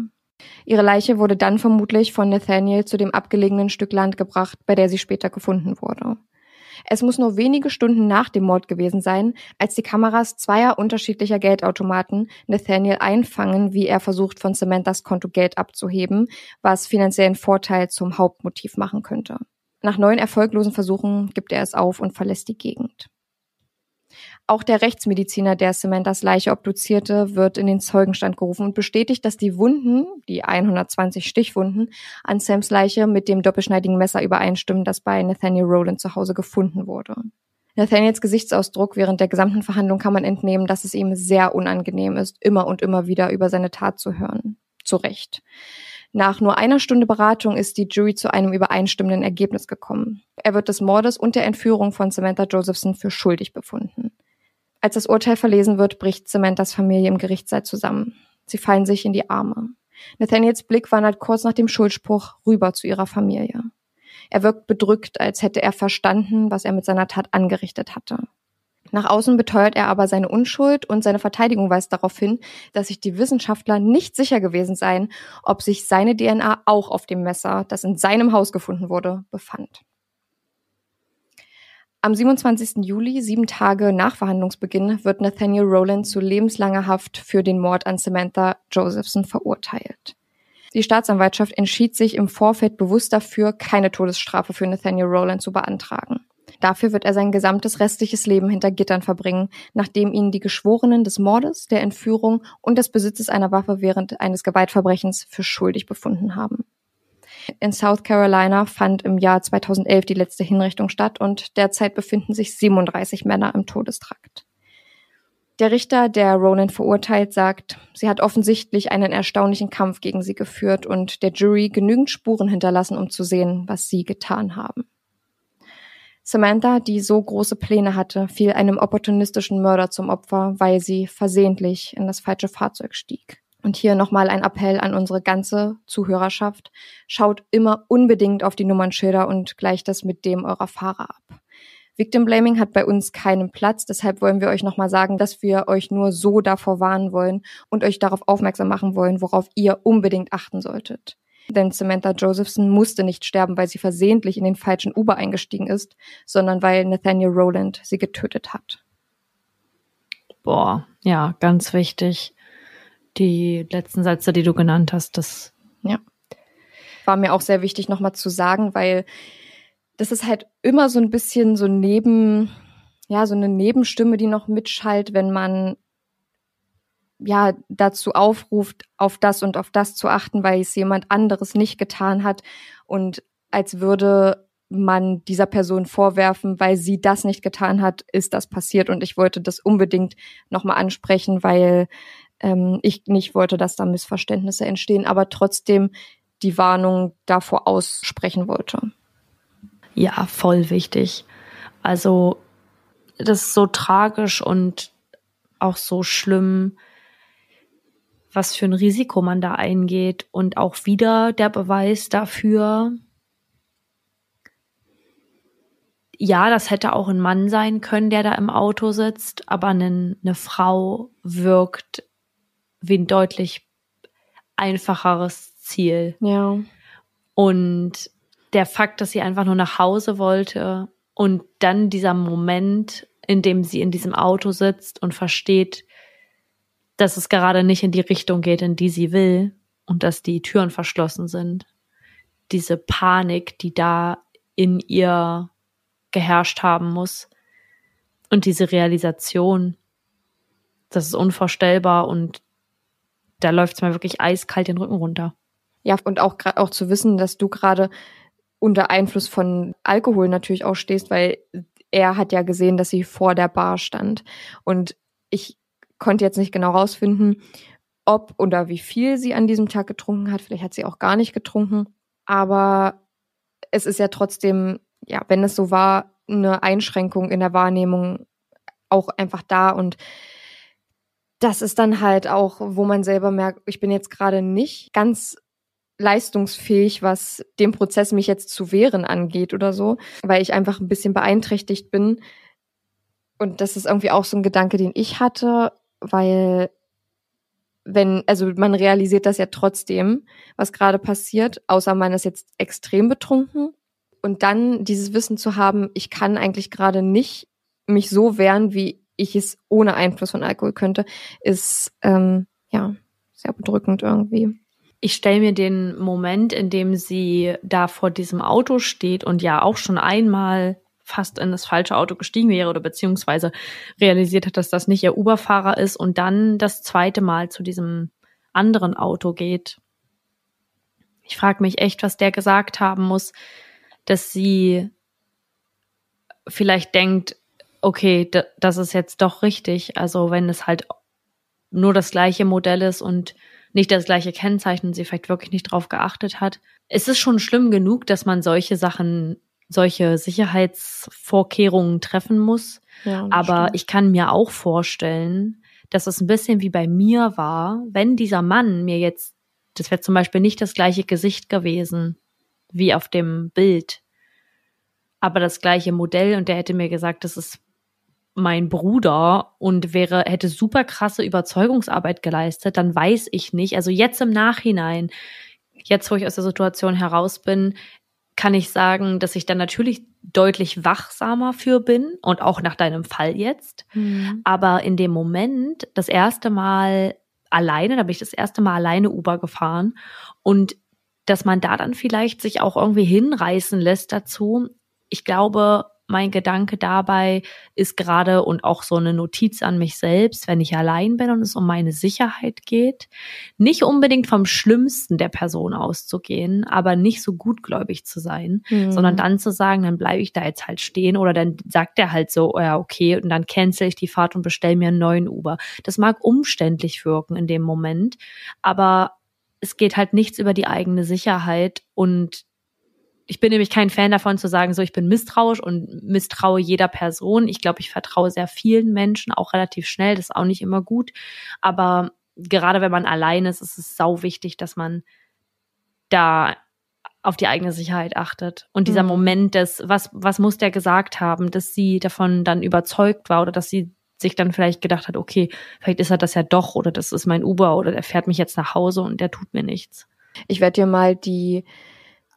Ihre Leiche wurde dann vermutlich von Nathaniel zu dem abgelegenen Stück Land gebracht, bei der sie später gefunden wurde. Es muss nur wenige Stunden nach dem Mord gewesen sein, als die Kameras zweier unterschiedlicher Geldautomaten Nathaniel einfangen, wie er versucht, von Samanthas Konto Geld abzuheben, was finanziellen Vorteil zum Hauptmotiv machen könnte. Nach neun erfolglosen Versuchen gibt er es auf und verlässt die Gegend. Auch der Rechtsmediziner, der Samanthas Leiche obduzierte, wird in den Zeugenstand gerufen und bestätigt, dass die Wunden, die 120 Stichwunden, an Sams Leiche mit dem doppelschneidigen Messer übereinstimmen, das bei Nathaniel Rowland zu Hause gefunden wurde. Nathaniels Gesichtsausdruck während der gesamten Verhandlung kann man entnehmen, dass es ihm sehr unangenehm ist, immer und immer wieder über seine Tat zu hören. Zu Recht. Nach nur einer Stunde Beratung ist die Jury zu einem übereinstimmenden Ergebnis gekommen. Er wird des Mordes und der Entführung von Samantha Josephson für schuldig befunden. Als das Urteil verlesen wird, bricht Samanthas Familie im Gerichtssaal zusammen. Sie fallen sich in die Arme. Nathaniels Blick wandert kurz nach dem Schuldspruch rüber zu ihrer Familie. Er wirkt bedrückt, als hätte er verstanden, was er mit seiner Tat angerichtet hatte. Nach außen beteuert er aber seine Unschuld und seine Verteidigung weist darauf hin, dass sich die Wissenschaftler nicht sicher gewesen seien, ob sich seine DNA auch auf dem Messer, das in seinem Haus gefunden wurde, befand. Am 27. Juli, sieben Tage nach Verhandlungsbeginn, wird Nathaniel Rowland zu lebenslanger Haft für den Mord an Samantha Josephson verurteilt. Die Staatsanwaltschaft entschied sich im Vorfeld bewusst dafür, keine Todesstrafe für Nathaniel Rowland zu beantragen. Dafür wird er sein gesamtes restliches Leben hinter Gittern verbringen, nachdem ihn die Geschworenen des Mordes, der Entführung und des Besitzes einer Waffe während eines Gewaltverbrechens für schuldig befunden haben. In South Carolina fand im Jahr 2011 die letzte Hinrichtung statt und derzeit befinden sich 37 Männer im Todestrakt. Der Richter, der Ronan verurteilt, sagt, sie hat offensichtlich einen erstaunlichen Kampf gegen sie geführt und der Jury genügend Spuren hinterlassen, um zu sehen, was sie getan haben. Samantha, die so große Pläne hatte, fiel einem opportunistischen Mörder zum Opfer, weil sie versehentlich in das falsche Fahrzeug stieg. Und hier nochmal ein Appell an unsere ganze Zuhörerschaft. Schaut immer unbedingt auf die Nummernschilder und gleicht das mit dem eurer Fahrer ab. Victim Blaming hat bei uns keinen Platz, deshalb wollen wir euch nochmal sagen, dass wir euch nur so davor warnen wollen und euch darauf aufmerksam machen wollen, worauf ihr unbedingt achten solltet. Denn Samantha Josephson musste nicht sterben, weil sie versehentlich in den falschen Uber eingestiegen ist, sondern weil Nathaniel Rowland sie getötet hat. Boah, ja, ganz wichtig. Die letzten Sätze, die du genannt hast, das. Ja. War mir auch sehr wichtig nochmal zu sagen, weil das ist halt immer so ein bisschen so neben, ja, so eine Nebenstimme, die noch mitschallt, wenn man ja dazu aufruft, auf das und auf das zu achten, weil es jemand anderes nicht getan hat und als würde man dieser Person vorwerfen, weil sie das nicht getan hat, ist das passiert und ich wollte das unbedingt nochmal ansprechen, weil ähm, ich nicht wollte, dass da Missverständnisse entstehen, aber trotzdem die Warnung davor aussprechen wollte. Ja, voll wichtig. Also das ist so tragisch und auch so schlimm, was für ein Risiko man da eingeht und auch wieder der Beweis dafür, ja, das hätte auch ein Mann sein können, der da im Auto sitzt, aber eine, eine Frau wirkt wie ein deutlich einfacheres Ziel. Ja. Und der Fakt, dass sie einfach nur nach Hause wollte und dann dieser Moment, in dem sie in diesem Auto sitzt und versteht, dass es gerade nicht in die Richtung geht, in die sie will und dass die Türen verschlossen sind. Diese Panik, die da in ihr geherrscht haben muss. Und diese Realisation, das ist unvorstellbar und da läuft es mir wirklich eiskalt den Rücken runter. Ja, und auch, auch zu wissen, dass du gerade unter Einfluss von Alkohol natürlich auch stehst, weil er hat ja gesehen, dass sie vor der Bar stand. Und ich konnte jetzt nicht genau rausfinden, ob oder wie viel sie an diesem Tag getrunken hat. Vielleicht hat sie auch gar nicht getrunken. Aber es ist ja trotzdem, ja, wenn es so war, eine Einschränkung in der Wahrnehmung auch einfach da. Und das ist dann halt auch, wo man selber merkt, ich bin jetzt gerade nicht ganz leistungsfähig, was dem Prozess mich jetzt zu wehren angeht oder so, weil ich einfach ein bisschen beeinträchtigt bin. Und das ist irgendwie auch so ein Gedanke, den ich hatte weil wenn, also man realisiert das ja trotzdem, was gerade passiert, außer man ist jetzt extrem betrunken. Und dann dieses Wissen zu haben, ich kann eigentlich gerade nicht mich so wehren, wie ich es ohne Einfluss von Alkohol könnte, ist ähm, ja sehr bedrückend irgendwie. Ich stelle mir den Moment, in dem sie da vor diesem Auto steht und ja auch schon einmal fast in das falsche Auto gestiegen wäre oder beziehungsweise realisiert hat, dass das nicht ihr Uberfahrer ist und dann das zweite Mal zu diesem anderen Auto geht. Ich frage mich echt, was der gesagt haben muss, dass sie vielleicht denkt, okay, das ist jetzt doch richtig. Also wenn es halt nur das gleiche Modell ist und nicht das gleiche Kennzeichen und sie vielleicht wirklich nicht drauf geachtet hat. Es ist schon schlimm genug, dass man solche Sachen solche Sicherheitsvorkehrungen treffen muss. Ja, Aber stimmt. ich kann mir auch vorstellen, dass es ein bisschen wie bei mir war, wenn dieser Mann mir jetzt, das wäre zum Beispiel nicht das gleiche Gesicht gewesen wie auf dem Bild. aber das gleiche Modell und der hätte mir gesagt, das ist mein Bruder und wäre, hätte super krasse Überzeugungsarbeit geleistet, dann weiß ich nicht. Also jetzt im Nachhinein, jetzt wo ich aus der Situation heraus bin, kann ich sagen, dass ich dann natürlich deutlich wachsamer für bin und auch nach deinem Fall jetzt. Mhm. Aber in dem Moment, das erste Mal alleine, da bin ich das erste Mal alleine Uber gefahren und dass man da dann vielleicht sich auch irgendwie hinreißen lässt dazu. Ich glaube, mein Gedanke dabei ist gerade und auch so eine Notiz an mich selbst, wenn ich allein bin und es um meine Sicherheit geht, nicht unbedingt vom Schlimmsten der Person auszugehen, aber nicht so gutgläubig zu sein, mhm. sondern dann zu sagen, dann bleibe ich da jetzt halt stehen oder dann sagt er halt so, oh ja, okay, und dann cancel ich die Fahrt und bestell mir einen neuen Uber. Das mag umständlich wirken in dem Moment, aber es geht halt nichts über die eigene Sicherheit und ich bin nämlich kein Fan davon zu sagen, so ich bin misstrauisch und misstraue jeder Person. Ich glaube, ich vertraue sehr vielen Menschen, auch relativ schnell. Das ist auch nicht immer gut. Aber gerade wenn man allein ist, ist es sau wichtig, dass man da auf die eigene Sicherheit achtet. Und dieser mhm. Moment des, was, was muss der gesagt haben, dass sie davon dann überzeugt war oder dass sie sich dann vielleicht gedacht hat, okay, vielleicht ist er das ja doch oder das ist mein Uber oder der fährt mich jetzt nach Hause und der tut mir nichts. Ich werde dir mal die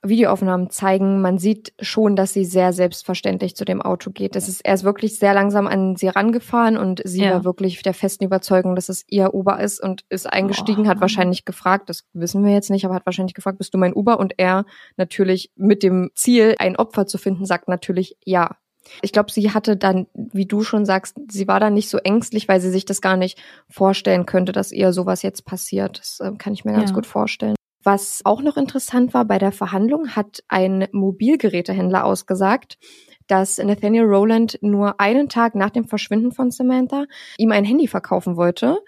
Videoaufnahmen zeigen, man sieht schon, dass sie sehr selbstverständlich zu dem Auto geht. Das ist, er ist wirklich sehr langsam an sie rangefahren und sie ja. war wirklich der festen Überzeugung, dass es ihr Uber ist und ist eingestiegen, oh. hat wahrscheinlich gefragt, das wissen wir jetzt nicht, aber hat wahrscheinlich gefragt, bist du mein Uber? Und er natürlich mit dem Ziel, ein Opfer zu finden, sagt natürlich ja. Ich glaube, sie hatte dann, wie du schon sagst, sie war dann nicht so ängstlich, weil sie sich das gar nicht vorstellen könnte, dass ihr sowas jetzt passiert. Das äh, kann ich mir ganz ja. gut vorstellen. Was auch noch interessant war bei der Verhandlung, hat ein Mobilgerätehändler ausgesagt, dass Nathaniel Rowland nur einen Tag nach dem Verschwinden von Samantha ihm ein Handy verkaufen wollte,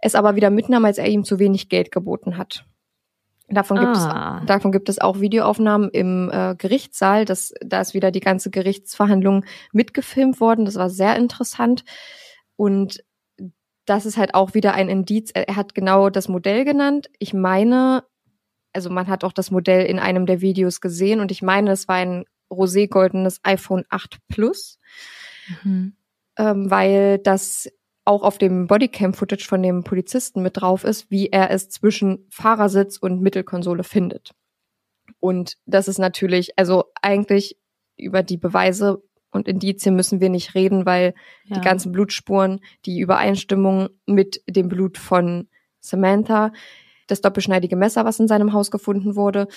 es aber wieder mitnahm, als er ihm zu wenig Geld geboten hat. Davon gibt, ah. es, davon gibt es auch Videoaufnahmen im äh, Gerichtssaal. Das, da ist wieder die ganze Gerichtsverhandlung mitgefilmt worden. Das war sehr interessant. Und das ist halt auch wieder ein Indiz. Er hat genau das Modell genannt. Ich meine, also man hat auch das Modell in einem der Videos gesehen und ich meine, es war ein roségoldenes iPhone 8 Plus, mhm. ähm, weil das auch auf dem Bodycam-Footage von dem Polizisten mit drauf ist, wie er es zwischen Fahrersitz und Mittelkonsole findet. Und das ist natürlich, also eigentlich über die Beweise und Indizien müssen wir nicht reden, weil ja. die ganzen Blutspuren, die Übereinstimmung mit dem Blut von Samantha, das doppelschneidige Messer, was in seinem Haus gefunden wurde.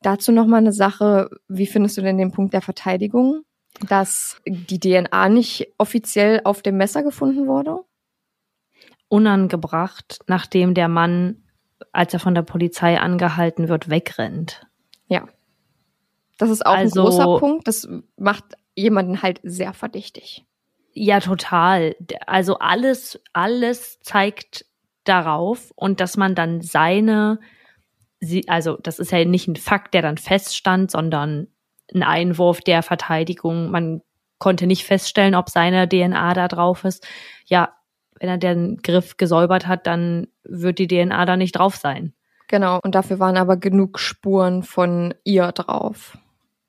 Dazu noch mal eine Sache, wie findest du denn den Punkt der Verteidigung, dass die DNA nicht offiziell auf dem Messer gefunden wurde? Unangebracht, nachdem der Mann, als er von der Polizei angehalten wird, wegrennt. Ja. Das ist auch also, ein großer Punkt. Das macht jemanden halt sehr verdächtig. Ja, total. Also alles, alles zeigt darauf und dass man dann seine, also das ist ja nicht ein Fakt, der dann feststand, sondern ein Einwurf der Verteidigung. Man konnte nicht feststellen, ob seine DNA da drauf ist. Ja, wenn er den Griff gesäubert hat, dann wird die DNA da nicht drauf sein. Genau, und dafür waren aber genug Spuren von ihr drauf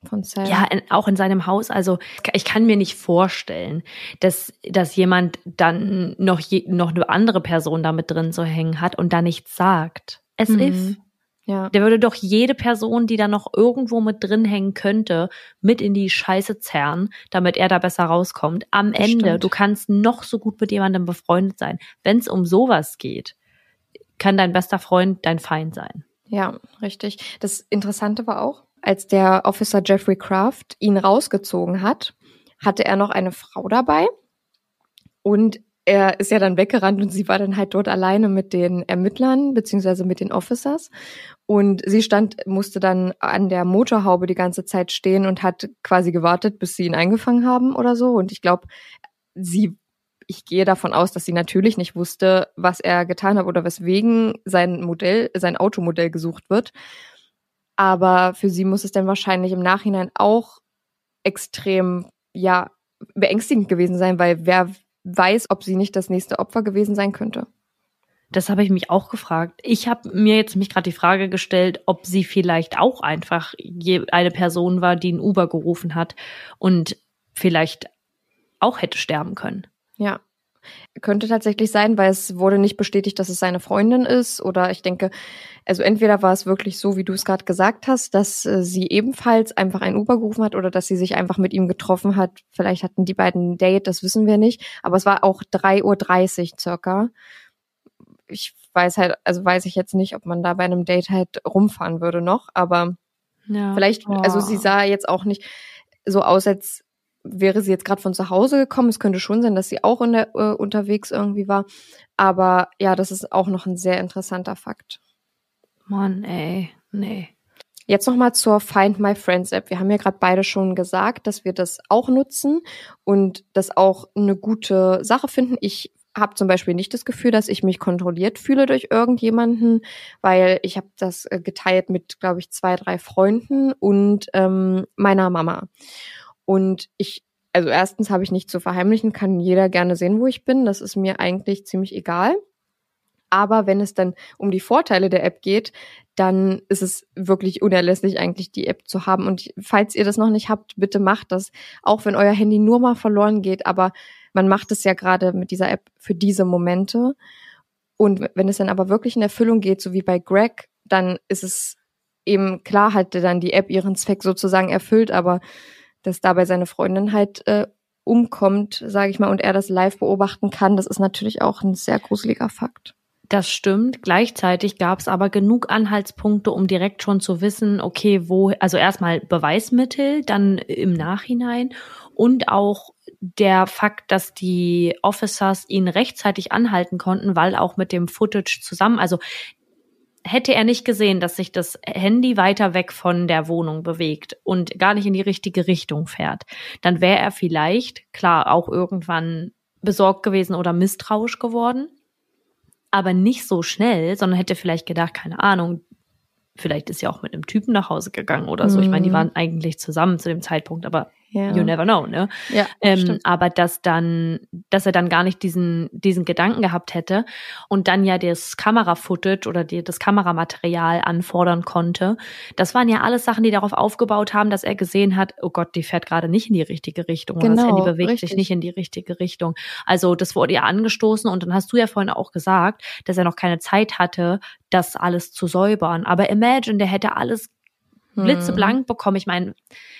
von Sam. Ja, in, auch in seinem Haus. Also ich kann mir nicht vorstellen, dass, dass jemand dann noch, je, noch eine andere Person damit drin zu hängen hat und da nichts sagt. Es mhm. if. Ja. Der würde doch jede Person, die da noch irgendwo mit drin hängen könnte, mit in die Scheiße zerren, damit er da besser rauskommt. Am das Ende, stimmt. du kannst noch so gut mit jemandem befreundet sein. Wenn es um sowas geht, kann dein bester Freund dein Feind sein. Ja, richtig. Das Interessante war auch, als der Officer Jeffrey Kraft ihn rausgezogen hat, hatte er noch eine Frau dabei und er ist ja dann weggerannt und sie war dann halt dort alleine mit den Ermittlern beziehungsweise mit den Officers und sie stand musste dann an der Motorhaube die ganze Zeit stehen und hat quasi gewartet, bis sie ihn eingefangen haben oder so und ich glaube, sie ich gehe davon aus, dass sie natürlich nicht wusste, was er getan hat oder weswegen sein Modell, sein Automodell gesucht wird. Aber für sie muss es dann wahrscheinlich im Nachhinein auch extrem, ja, beängstigend gewesen sein, weil wer weiß, ob sie nicht das nächste Opfer gewesen sein könnte. Das habe ich mich auch gefragt. Ich habe mir jetzt mich gerade die Frage gestellt, ob sie vielleicht auch einfach eine Person war, die ein Uber gerufen hat und vielleicht auch hätte sterben können. Ja, könnte tatsächlich sein, weil es wurde nicht bestätigt, dass es seine Freundin ist. Oder ich denke, also entweder war es wirklich so, wie du es gerade gesagt hast, dass äh, sie ebenfalls einfach ein Uber gerufen hat oder dass sie sich einfach mit ihm getroffen hat. Vielleicht hatten die beiden ein Date, das wissen wir nicht. Aber es war auch 3.30 Uhr circa. Ich weiß halt, also weiß ich jetzt nicht, ob man da bei einem Date halt rumfahren würde noch, aber ja. vielleicht, also sie sah jetzt auch nicht so aus, als wäre sie jetzt gerade von zu Hause gekommen. Es könnte schon sein, dass sie auch in der, äh, unterwegs irgendwie war. Aber ja, das ist auch noch ein sehr interessanter Fakt. Mann, ey, nee. Jetzt nochmal zur Find My Friends App. Wir haben ja gerade beide schon gesagt, dass wir das auch nutzen und das auch eine gute Sache finden. Ich habe zum Beispiel nicht das Gefühl, dass ich mich kontrolliert fühle durch irgendjemanden, weil ich habe das äh, geteilt mit, glaube ich, zwei, drei Freunden und ähm, meiner Mama. Und ich, also erstens habe ich nicht zu verheimlichen, kann jeder gerne sehen, wo ich bin. Das ist mir eigentlich ziemlich egal. Aber wenn es dann um die Vorteile der App geht, dann ist es wirklich unerlässlich, eigentlich die App zu haben. Und falls ihr das noch nicht habt, bitte macht das. Auch wenn euer Handy nur mal verloren geht, aber man macht es ja gerade mit dieser App für diese Momente. Und wenn es dann aber wirklich in Erfüllung geht, so wie bei Greg, dann ist es eben klar, hatte dann die App ihren Zweck sozusagen erfüllt, aber dass dabei seine Freundin halt äh, umkommt, sage ich mal, und er das live beobachten kann, das ist natürlich auch ein sehr gruseliger Fakt. Das stimmt. Gleichzeitig gab es aber genug Anhaltspunkte, um direkt schon zu wissen, okay, wo, also erstmal Beweismittel, dann im Nachhinein und auch der Fakt, dass die Officers ihn rechtzeitig anhalten konnten, weil auch mit dem Footage zusammen, also hätte er nicht gesehen, dass sich das Handy weiter weg von der Wohnung bewegt und gar nicht in die richtige Richtung fährt, dann wäre er vielleicht, klar, auch irgendwann besorgt gewesen oder misstrauisch geworden, aber nicht so schnell, sondern hätte vielleicht gedacht, keine Ahnung, vielleicht ist sie auch mit einem Typen nach Hause gegangen oder so. Mhm. Ich meine, die mhm. waren eigentlich zusammen zu dem Zeitpunkt, aber ja. You never know, ne? Ja, ähm, aber dass dann, dass er dann gar nicht diesen, diesen Gedanken gehabt hätte und dann ja das Kamera-Footage oder die, das Kameramaterial anfordern konnte. Das waren ja alles Sachen, die darauf aufgebaut haben, dass er gesehen hat, oh Gott, die fährt gerade nicht in die richtige Richtung. Genau, oder das Handy genau, bewegt richtig. sich nicht in die richtige Richtung. Also das wurde ja angestoßen und dann hast du ja vorhin auch gesagt, dass er noch keine Zeit hatte, das alles zu säubern. Aber imagine, der hätte alles blitzeblank hm. bekommen. Ich meine,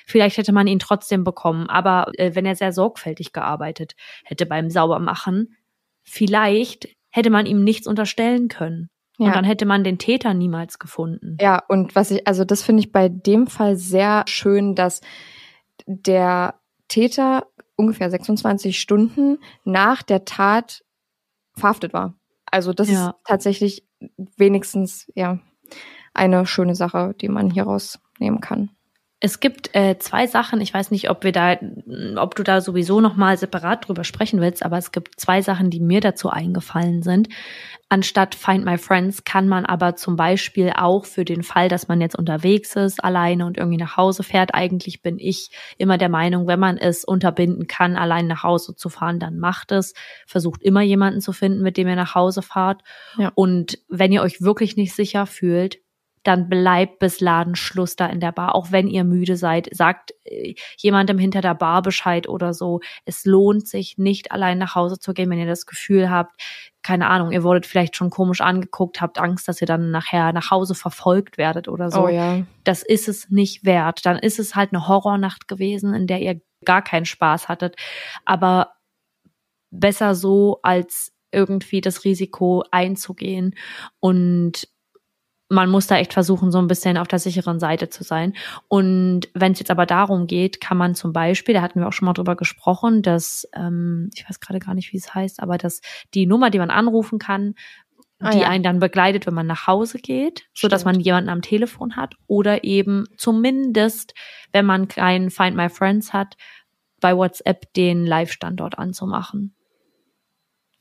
vielleicht hätte man ihn trotzdem bekommen, aber äh, wenn er sehr sorgfältig gearbeitet hätte beim Saubermachen, vielleicht hätte man ihm nichts unterstellen können. Ja. Und dann hätte man den Täter niemals gefunden. Ja, und was ich, also das finde ich bei dem Fall sehr schön, dass der Täter ungefähr 26 Stunden nach der Tat verhaftet war. Also das ja. ist tatsächlich wenigstens, ja, eine schöne Sache, die man hieraus nehmen kann. Es gibt äh, zwei Sachen, ich weiß nicht, ob wir da, ob du da sowieso nochmal separat drüber sprechen willst, aber es gibt zwei Sachen, die mir dazu eingefallen sind. Anstatt Find My Friends kann man aber zum Beispiel auch für den Fall, dass man jetzt unterwegs ist, alleine und irgendwie nach Hause fährt, eigentlich bin ich immer der Meinung, wenn man es unterbinden kann, allein nach Hause zu fahren, dann macht es. Versucht immer jemanden zu finden, mit dem ihr nach Hause fahrt. Ja. Und wenn ihr euch wirklich nicht sicher fühlt, dann bleibt bis Ladenschluss da in der Bar, auch wenn ihr müde seid. Sagt äh, jemandem hinter der Bar Bescheid oder so. Es lohnt sich nicht allein nach Hause zu gehen, wenn ihr das Gefühl habt, keine Ahnung, ihr wurdet vielleicht schon komisch angeguckt, habt Angst, dass ihr dann nachher nach Hause verfolgt werdet oder so. Oh ja. Das ist es nicht wert. Dann ist es halt eine Horrornacht gewesen, in der ihr gar keinen Spaß hattet. Aber besser so, als irgendwie das Risiko einzugehen. Und man muss da echt versuchen, so ein bisschen auf der sicheren Seite zu sein. Und wenn es jetzt aber darum geht, kann man zum Beispiel, da hatten wir auch schon mal drüber gesprochen, dass, ähm, ich weiß gerade gar nicht, wie es heißt, aber dass die Nummer, die man anrufen kann, ah, die ja. einen dann begleitet, wenn man nach Hause geht, so dass man jemanden am Telefon hat oder eben zumindest, wenn man keinen Find My Friends hat, bei WhatsApp den Live-Standort anzumachen.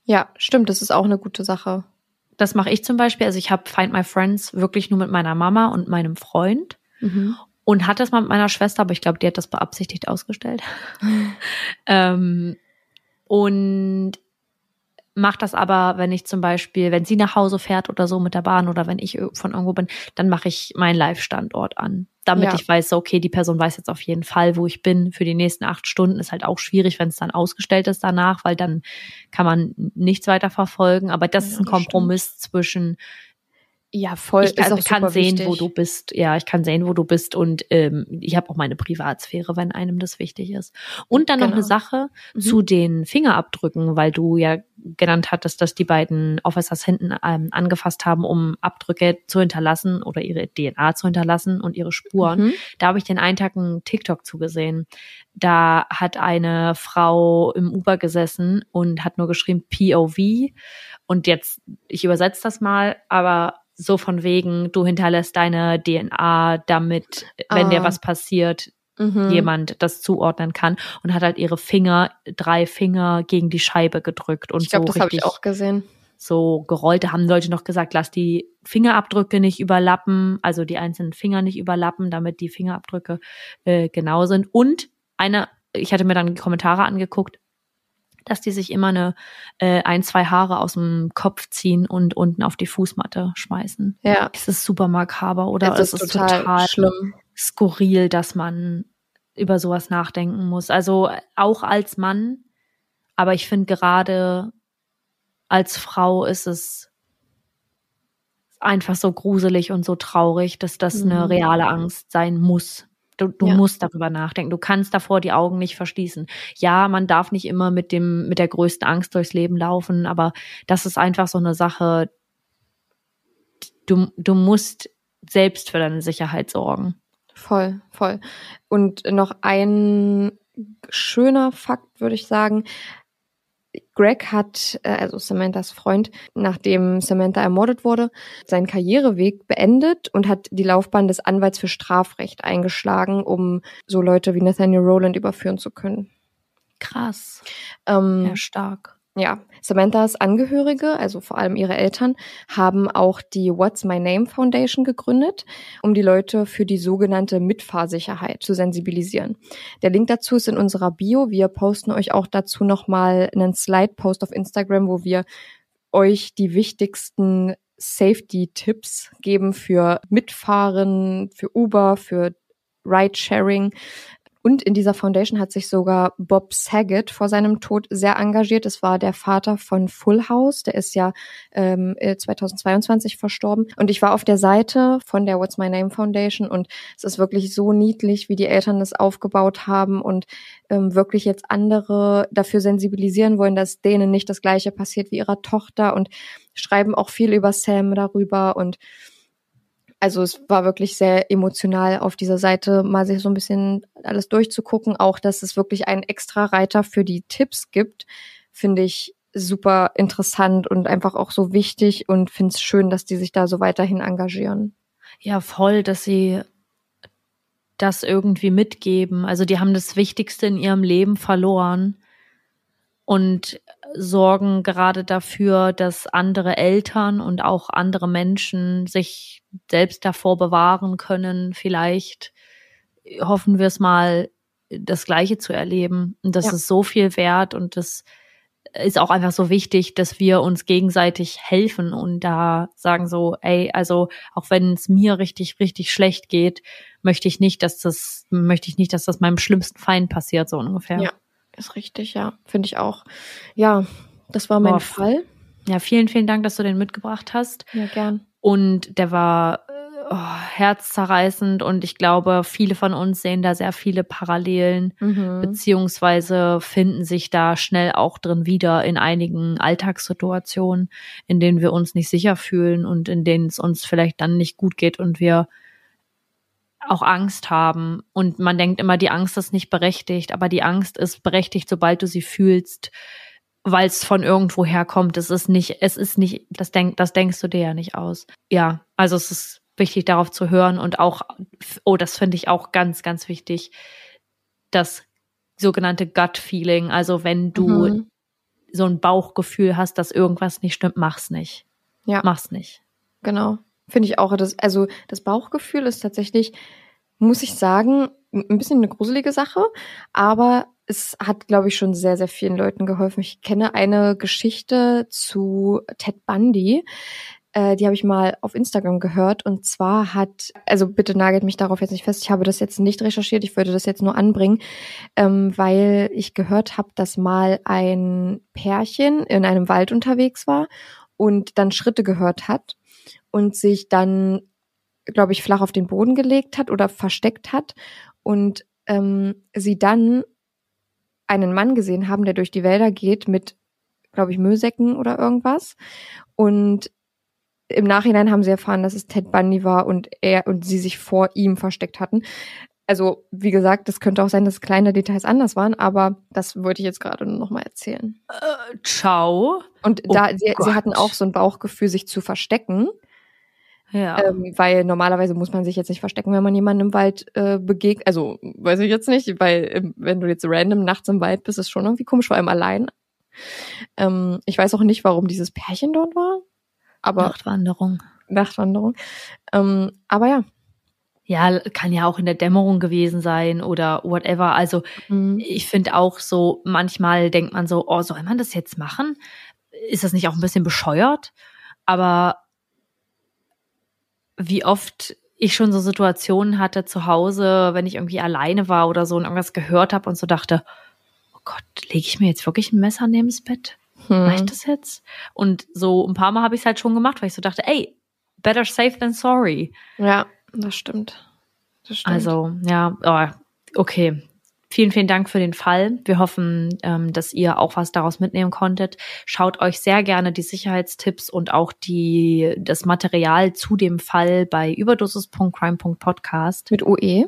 Ja, stimmt, das ist auch eine gute Sache. Das mache ich zum Beispiel. Also ich habe Find My Friends wirklich nur mit meiner Mama und meinem Freund. Mhm. Und hatte das mal mit meiner Schwester, aber ich glaube, die hat das beabsichtigt ausgestellt. ähm, und mache das aber, wenn ich zum Beispiel, wenn sie nach Hause fährt oder so mit der Bahn oder wenn ich von irgendwo bin, dann mache ich meinen Live-Standort an. Damit Ja. ich weiß, okay, die Person weiß jetzt auf jeden Fall, wo ich bin für die nächsten acht Stunden. Ist halt auch schwierig, wenn es dann ausgestellt ist danach, weil dann kann man nichts weiter verfolgen. Aber das Ja, ist ein Kompromiss zwischen Ja, voll. ich ist kann, sehen, wichtig. wo du bist. Ja, ich kann sehen, wo du bist und ähm, ich habe auch meine Privatsphäre, wenn einem das wichtig ist. Und dann noch Genau. eine Sache Mhm. zu den Fingerabdrücken, weil du ja genannt hattest, dass die beiden Officers hinten ähm, angefasst haben, um Abdrücke zu hinterlassen oder ihre DNA zu hinterlassen und ihre Spuren. Mhm. Da habe ich den einen Tag einen TikTok zugesehen. Da hat eine Frau im Uber gesessen und hat nur geschrieben POV. Und jetzt, ich übersetze das mal, aber so von wegen, du hinterlässt deine DNA, damit, wenn dir Ah. was passiert, Mhm. jemand das zuordnen kann. Und hat halt ihre Finger, drei Finger gegen die Scheibe gedrückt und Ich glaube, so das habe ich auch gesehen. so gerollt. Da haben Leute noch gesagt, lass die Fingerabdrücke nicht überlappen, also die einzelnen Finger nicht überlappen, damit die Fingerabdrücke äh, genau sind. Und eine, ich hatte mir dann die Kommentare angeguckt, dass die sich immer eine äh, ein, zwei Haare aus dem Kopf ziehen und unten auf die Fußmatte schmeißen. Ja. Es ist super makaber oder es es ist total, schlimm. skurril, dass man über sowas nachdenken muss. Also auch als Mann, aber ich finde gerade als Frau ist es einfach so gruselig und so traurig, dass das eine Mhm. reale Angst sein muss. Du, du Ja. musst darüber nachdenken. Du kannst davor die Augen nicht verschließen. Ja, man darf nicht immer mit dem, mit der größten Angst durchs Leben laufen, aber das ist einfach so eine Sache. Du, du musst selbst für deine Sicherheit sorgen. Voll, voll. Und noch ein schöner Fakt, würde ich sagen. Greg hat, äh, also Samanthas Freund, nachdem Samantha ermordet wurde, seinen Karriereweg beendet und hat die Laufbahn des Anwalts für Strafrecht eingeschlagen, um so Leute wie Nathaniel Rowland überführen zu können. Krass. Ähm, Ja, stark. Ja, Samanthas Angehörige, also vor allem ihre Eltern, haben auch die What's My Name Foundation gegründet, um die Leute für die sogenannte Mitfahrsicherheit zu sensibilisieren. Der Link dazu ist in unserer Bio. Wir posten euch auch dazu nochmal einen Slide-Post auf Instagram, wo wir euch die wichtigsten Safety-Tipps geben für Mitfahren, für Uber, für Ride-Sharing. Und in dieser Foundation hat sich sogar Bob Saget vor seinem Tod sehr engagiert. Das war der Vater von Full House. Der ist ja ähm, äh, 2022 verstorben. Und ich war auf der Seite von der What's My Name Foundation und es ist wirklich so niedlich, wie die Eltern das aufgebaut haben und ähm, wirklich jetzt andere dafür sensibilisieren wollen, dass denen nicht das Gleiche passiert wie ihrer Tochter und schreiben auch viel über Sam darüber und also es war wirklich sehr emotional auf dieser Seite mal sich so ein bisschen alles durchzugucken. Auch, dass es wirklich einen extra Reiter für die Tipps gibt, finde ich super interessant und einfach auch so wichtig und finde es schön, dass die sich da so weiterhin engagieren. Ja, voll, dass sie das irgendwie mitgeben. Also die haben das Wichtigste in ihrem Leben verloren und sorgen gerade dafür, dass andere Eltern und auch andere Menschen sich selbst davor bewahren können, vielleicht hoffen wir es mal, das Gleiche zu erleben. Und das Ja. ist so viel wert und das ist auch einfach so wichtig, dass wir uns gegenseitig helfen und da sagen so, ey, also auch wenn es mir richtig, richtig schlecht geht, möchte ich nicht, dass das, möchte ich nicht, dass das meinem schlimmsten Feind passiert, so ungefähr. Ja. Ist richtig, ja. Finde ich auch. Ja, das war mein Boah, Fall. ja, vielen, vielen Dank, dass du den mitgebracht hast. Ja, gern. Und der war oh, herzzerreißend und ich glaube, viele von uns sehen da sehr viele Parallelen, Mhm. beziehungsweise finden sich da schnell auch drin wieder in einigen Alltagssituationen, in denen wir uns nicht sicher fühlen und in denen es uns vielleicht dann nicht gut geht und wir auch Angst haben. Und man denkt immer, die Angst ist nicht berechtigt, aber die Angst ist berechtigt, sobald du sie fühlst, weil es von irgendwo herkommt. Es ist nicht, es ist nicht, das denk, das denkst du dir ja nicht aus. Ja, also es ist wichtig, darauf zu hören und auch, oh, das finde ich auch ganz, ganz wichtig, das sogenannte Gut-Feeling. Also wenn du Mhm. so ein Bauchgefühl hast, dass irgendwas nicht stimmt, mach's nicht. Ja. Mach's nicht. Genau. Finde ich auch. Das, also das Bauchgefühl ist tatsächlich, muss ich sagen, ein bisschen eine gruselige Sache, aber es hat, glaube ich, schon sehr, sehr vielen Leuten geholfen. Ich kenne eine Geschichte zu Ted Bundy. Äh, die habe ich mal auf Instagram gehört. Und zwar hat, also bitte nagelt mich darauf jetzt nicht fest, ich habe das jetzt nicht recherchiert, ich würde das jetzt nur anbringen, ähm, weil ich gehört habe, dass mal ein Pärchen in einem Wald unterwegs war und dann Schritte gehört hat und sich dann, glaube ich, flach auf den Boden gelegt hat oder versteckt hat und ähm, sie dann einen Mann gesehen haben, der durch die Wälder geht mit, glaube ich, Müllsäcken oder irgendwas. Und im Nachhinein haben sie erfahren, dass es Ted Bundy war und er und sie sich vor ihm versteckt hatten. Also, wie gesagt, es könnte auch sein, dass kleine Details anders waren, aber das wollte ich jetzt gerade nur noch mal erzählen. Äh, ciao. Und da, oh sie, sie, hatten auch so ein Bauchgefühl, sich zu verstecken. Ja. Ähm, weil normalerweise muss man sich jetzt nicht verstecken, wenn man jemanden im Wald äh, begegnet. Also, weiß ich jetzt nicht, weil ähm, wenn du jetzt random nachts im Wald bist, ist schon irgendwie komisch, vor allem allein. Ähm, ich weiß auch nicht, warum dieses Pärchen dort war. Aber Nachtwanderung. Nachtwanderung. Ähm, aber ja. Ja, kann ja auch in der Dämmerung gewesen sein oder whatever. Also mhm. ich finde auch so, manchmal denkt man so, oh, soll man das jetzt machen? Ist das nicht auch ein bisschen bescheuert? Aber wie oft ich schon so Situationen hatte zu Hause, wenn ich irgendwie alleine war oder so und irgendwas gehört habe und so dachte, oh Gott, lege ich mir jetzt wirklich ein Messer neben das Bett? Hm. Mach ich das jetzt? Und so ein paar Mal habe ich es halt schon gemacht, weil ich so dachte, ey, better safe than sorry. Ja, das stimmt. Das stimmt. Also, ja, oh, okay. Vielen, vielen Dank für den Fall. Wir hoffen, ähm, dass ihr auch was daraus mitnehmen konntet. Schaut euch sehr gerne die Sicherheitstipps und auch die, das Material zu dem Fall bei überdosis.crime.podcast mit OE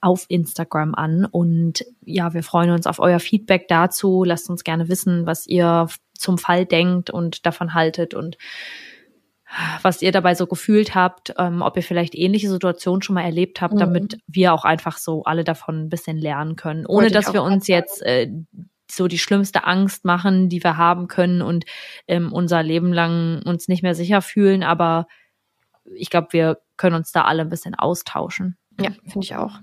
auf Instagram an. Und ja, wir freuen uns auf euer Feedback dazu. Lasst uns gerne wissen, was ihr zum Fall denkt und davon haltet und was ihr dabei so gefühlt habt, ähm, ob ihr vielleicht ähnliche Situationen schon mal erlebt habt, mhm. damit wir auch einfach so alle davon ein bisschen lernen können, ohne dass wir uns jetzt äh, so die schlimmste Angst machen, die wir haben können und ähm, unser Leben lang uns nicht mehr sicher fühlen. Aber ich glaube, wir können uns da alle ein bisschen austauschen. Ja, finde ich auch.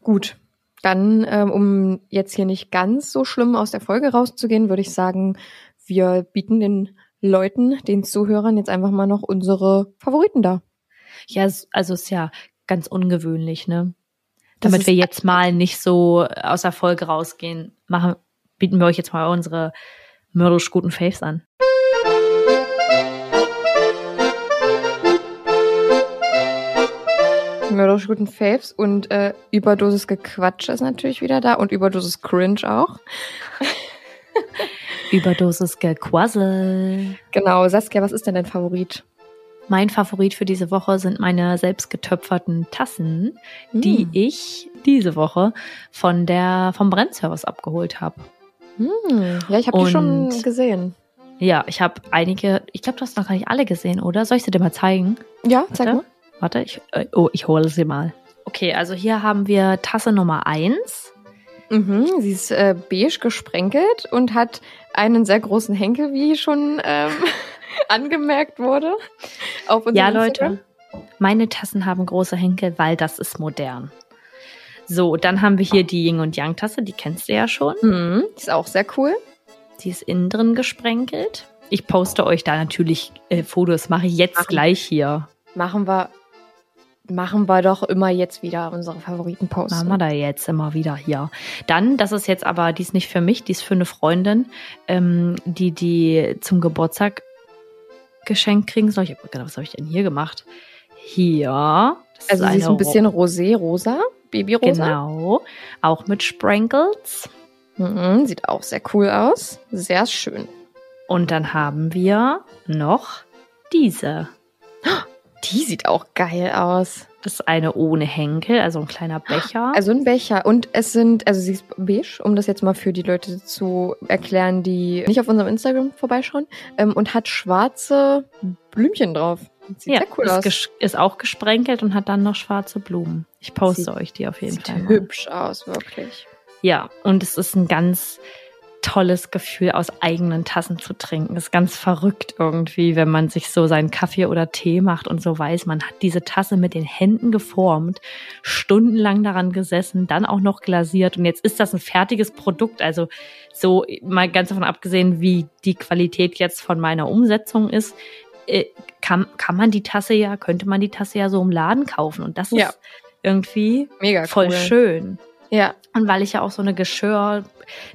Gut. Dann, ähm, um jetzt hier nicht ganz so schlimm aus der Folge rauszugehen, würde ich sagen, wir bieten den Leuten, den Zuhörern jetzt einfach mal noch unsere Favoriten da. Ja, also ist ja ganz ungewöhnlich, ne? Damit wir jetzt mal nicht so aus der Folge rausgehen, machen, bieten wir euch jetzt mal unsere mördisch guten Faves an. Mördisch guten Faves und äh, Überdosis Gequatsch ist natürlich wieder da und Überdosis Cringe auch. Überdosis Gequassel. Genau, Saskia, was ist denn dein Favorit? Mein Favorit für diese Woche sind meine selbst getöpferten Tassen, mm. die ich diese Woche von der vom Brennservice abgeholt habe. Mm. Ja, ich habe die schon gesehen. Ja, ich habe einige, ich glaube, du hast noch gar nicht alle gesehen, oder? Soll ich sie dir mal zeigen? Ja, Warte. zeig mal. Warte, ich, äh, oh, ich hole sie mal. Okay, also hier haben wir Tasse Nummer 1. Mhm, sie ist äh, beige gesprenkelt und hat einen sehr großen Henkel, wie schon ähm, angemerkt wurde. Auf ja, Leute, meine Tassen haben große Henkel, weil das ist modern. So, dann haben wir hier die Yin und Yang Tasse, die kennst du ja schon. Mhm, die ist auch sehr cool. Die ist innen drin gesprenkelt. Ich poste euch da natürlich äh, Fotos, mache ich jetzt Machen. gleich hier. Machen wir machen wir doch immer jetzt wieder unsere Favoriten posten. Machen wir da jetzt immer wieder hier. Dann, das ist jetzt aber, die ist nicht für mich, die ist für eine Freundin, ähm, die die zum Geburtstag geschenkt kriegen soll. Ich habe gedacht, was habe ich denn hier gemacht? Hier. also sie ist ein bisschen rosé-rosa, Babyrosa. Genau. Auch mit Sprinkles. Mhm, sieht auch sehr cool aus. Sehr schön. Und dann haben wir noch diese. Die sieht auch geil aus. Das ist eine ohne Henkel, also ein kleiner Becher. Also ein Becher. Und es sind, also sie ist beige, um das jetzt mal für die Leute zu erklären, die nicht auf unserem Instagram vorbeischauen, ähm, und hat schwarze Blümchen drauf. Sieht ja, sehr cool ist aus. Ist auch gesprenkelt und hat dann noch schwarze Blumen. Ich poste sieht, euch die auf jeden sieht Fall. Sieht hübsch aus, wirklich. Ja, und es ist ein ganz tolles Gefühl, aus eigenen Tassen zu trinken. Ist ganz verrückt irgendwie, wenn man sich so seinen Kaffee oder Tee macht und so weiß, man hat diese Tasse mit den Händen geformt, stundenlang daran gesessen, dann auch noch glasiert und jetzt ist das ein fertiges Produkt. Also so mal ganz davon abgesehen, wie die Qualität jetzt von meiner Umsetzung ist, äh, kann, kann man die Tasse ja, könnte man die Tasse ja so im Laden kaufen und das Ja. ist irgendwie Mega voll cool. schön. Ja. Und weil ich ja auch so eine Geschirr,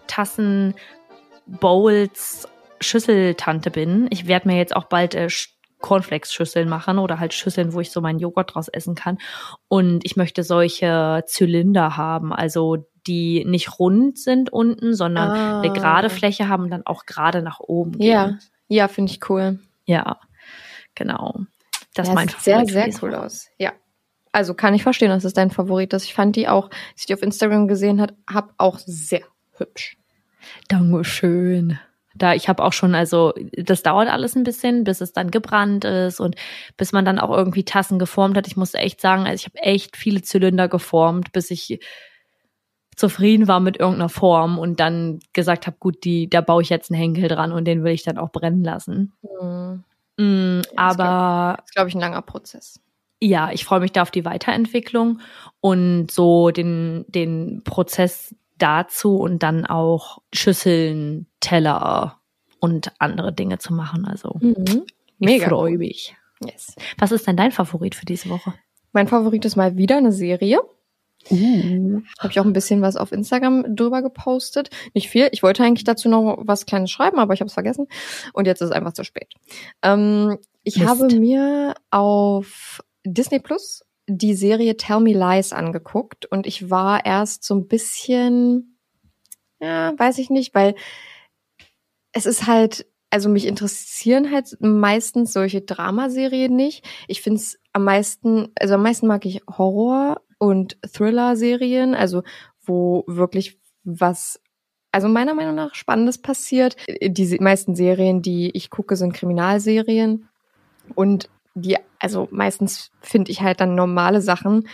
Tassen, Bowls, Schüsseltante bin, ich werde mir jetzt auch bald äh, Sch- Cornflakes-Schüsseln machen oder halt Schüsseln, wo ich so meinen Joghurt draus essen kann. Und ich möchte solche Zylinder haben, also die nicht rund sind unten, sondern Ah. eine gerade Fläche haben und dann auch gerade nach oben gehen. Ja. Ja, finde ich cool. Ja, genau. Das ja, mein sieht sehr, sehr cool aus. Ja. Also kann ich verstehen, dass es dein Favorit ist. Ich fand die auch, als ich die auf Instagram gesehen hat, hab auch sehr hübsch. Dankeschön. Da ich habe auch schon, also das dauert alles ein bisschen, bis es dann gebrannt ist und bis man dann auch irgendwie Tassen geformt hat. Ich muss echt sagen, also ich habe echt viele Zylinder geformt, bis ich zufrieden war mit irgendeiner Form und dann gesagt habe, gut, die, da baue ich jetzt einen Henkel dran und den will ich dann auch brennen lassen. Hm. Mm, aber Das ist, glaube ich, ein langer Prozess. Ja, ich freue mich da auf die Weiterentwicklung und so den, den Prozess dazu und dann auch Schüsseln, Teller und andere Dinge zu machen. Also Mhm. ich Mega. freue mich. Yes. Was ist denn dein Favorit für diese Woche? Mein Favorit ist mal wieder eine Serie. Habe ich auch ein bisschen was auf Instagram drüber gepostet. Nicht viel. Ich wollte eigentlich dazu noch was Kleines schreiben, aber ich habe es vergessen. Und jetzt ist es einfach zu spät. Ähm, ich Mist. habe mir auf Disney Plus die Serie Tell Me Lies angeguckt und ich war erst so ein bisschen, ja, weiß ich nicht, weil es ist halt, also mich interessieren halt meistens solche Dramaserien nicht. Ich finde es am meisten, also am meisten mag ich Horror- und Thriller-Serien, also wo wirklich was, also meiner Meinung nach Spannendes passiert. Die meisten Serien, die ich gucke, sind Kriminalserien und die, also meistens finde ich halt dann normale Sachen,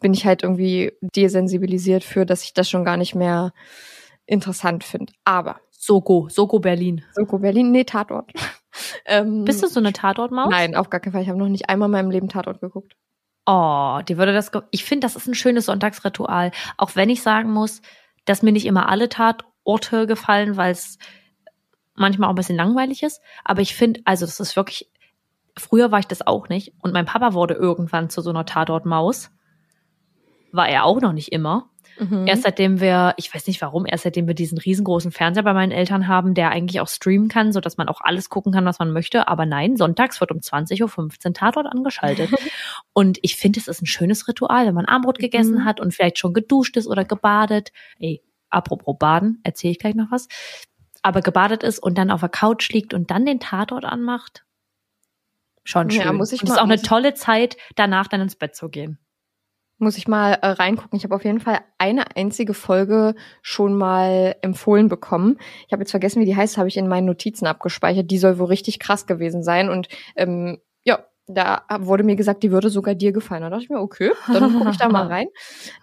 bin ich halt irgendwie desensibilisiert für, dass ich das schon gar nicht mehr interessant finde. Aber Soko, Soko Berlin. Soko Berlin, nee, Tatort. ähm, Bist du so eine Tatortmaus? Nein, auf gar keinen Fall. Ich habe noch nicht einmal in meinem Leben Tatort geguckt. Oh, dir würde das. Ich finde, das ist ein schönes Sonntagsritual. Auch wenn ich sagen muss, dass mir nicht immer alle Tatorte gefallen, weil es manchmal auch ein bisschen langweilig ist. Aber ich finde, also das ist wirklich. Früher war ich das auch nicht. Und mein Papa wurde irgendwann zu so einer Tatortmaus. War er auch noch nicht immer. Mhm. Erst seitdem wir, ich weiß nicht warum, erst seitdem wir diesen riesengroßen Fernseher bei meinen Eltern haben, der eigentlich auch streamen kann, so dass man auch alles gucken kann, was man möchte. Aber nein, sonntags wird um 20.15 Uhr Tatort angeschaltet. und ich finde, es ist ein schönes Ritual, wenn man Armbrot gegessen Mhm. hat und vielleicht schon geduscht ist oder gebadet. Ey, apropos Baden, erzähle ich gleich noch was. Aber gebadet ist und dann auf der Couch liegt und dann den Tatort anmacht. Schon schön. Ja, muss ich und es ist auch eine tolle Zeit, danach dann ins Bett zu gehen. Muss ich mal äh, reingucken. Ich habe auf jeden Fall eine einzige Folge schon mal empfohlen bekommen. Ich habe jetzt vergessen, wie die heißt, habe ich in meinen Notizen abgespeichert. Die soll wohl richtig krass gewesen sein. Und ähm, ja, da wurde mir gesagt, die würde sogar dir gefallen. Da dachte ich mir, okay, dann gucke ich da mal rein.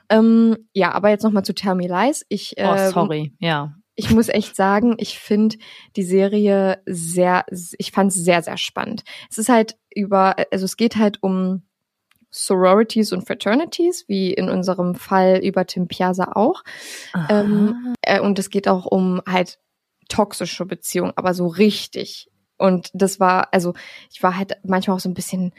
Ähm, ja, aber jetzt nochmal zu Lies. Ich, Oh, ähm, sorry, ja. Ich muss echt sagen, ich finde die Serie sehr, ich fand es sehr, sehr spannend. Es ist halt über, also es geht halt um Sororities und Fraternities, wie in unserem Fall über Tim Piazza auch. Ähm, äh, und es geht auch um halt toxische Beziehungen, aber so richtig. Und das war, also ich war halt manchmal auch so ein bisschen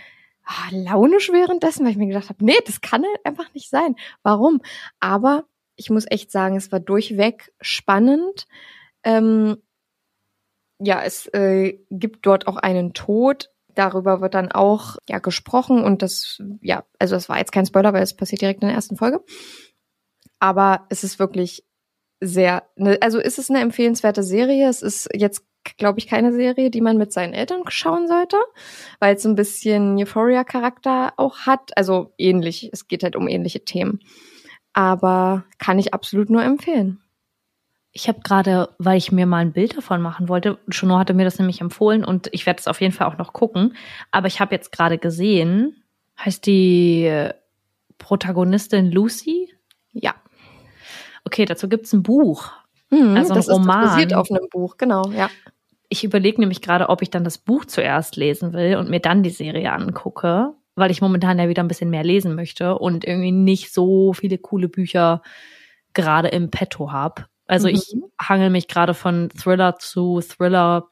ah, launisch währenddessen, weil ich mir gedacht habe, nee, das kann halt einfach nicht sein. Warum? Aber ich muss echt sagen, es war durchweg spannend. Ähm, ja, es äh, gibt dort auch einen Tod. Darüber wird dann auch ja gesprochen und das ja, also das war jetzt kein Spoiler, weil es passiert direkt in der ersten Folge. Aber es ist wirklich sehr, ne, also ist es eine empfehlenswerte Serie. Es ist jetzt, glaube ich, keine Serie, die man mit seinen Eltern schauen sollte, weil es so ein bisschen Euphoria-Charakter auch hat. Also ähnlich, es geht halt um ähnliche Themen. Aber kann ich absolut nur empfehlen. Ich habe gerade, weil ich mir mal ein Bild davon machen wollte, Shono hatte mir das nämlich empfohlen und ich werde es auf jeden Fall auch noch gucken. Aber ich habe jetzt gerade gesehen, heißt die Protagonistin Lucy? Ja. Okay, dazu gibt's ein Buch. Mhm, Also ein das ist Roman. das basiert auf einem Buch, genau, ja. Ich überlege nämlich gerade, ob ich dann das Buch zuerst lesen will und mir dann die Serie angucke, weil ich momentan ja wieder ein bisschen mehr lesen möchte und irgendwie nicht so viele coole Bücher gerade im Petto habe. Also Mhm. ich hangel mich gerade von Thriller zu Thriller,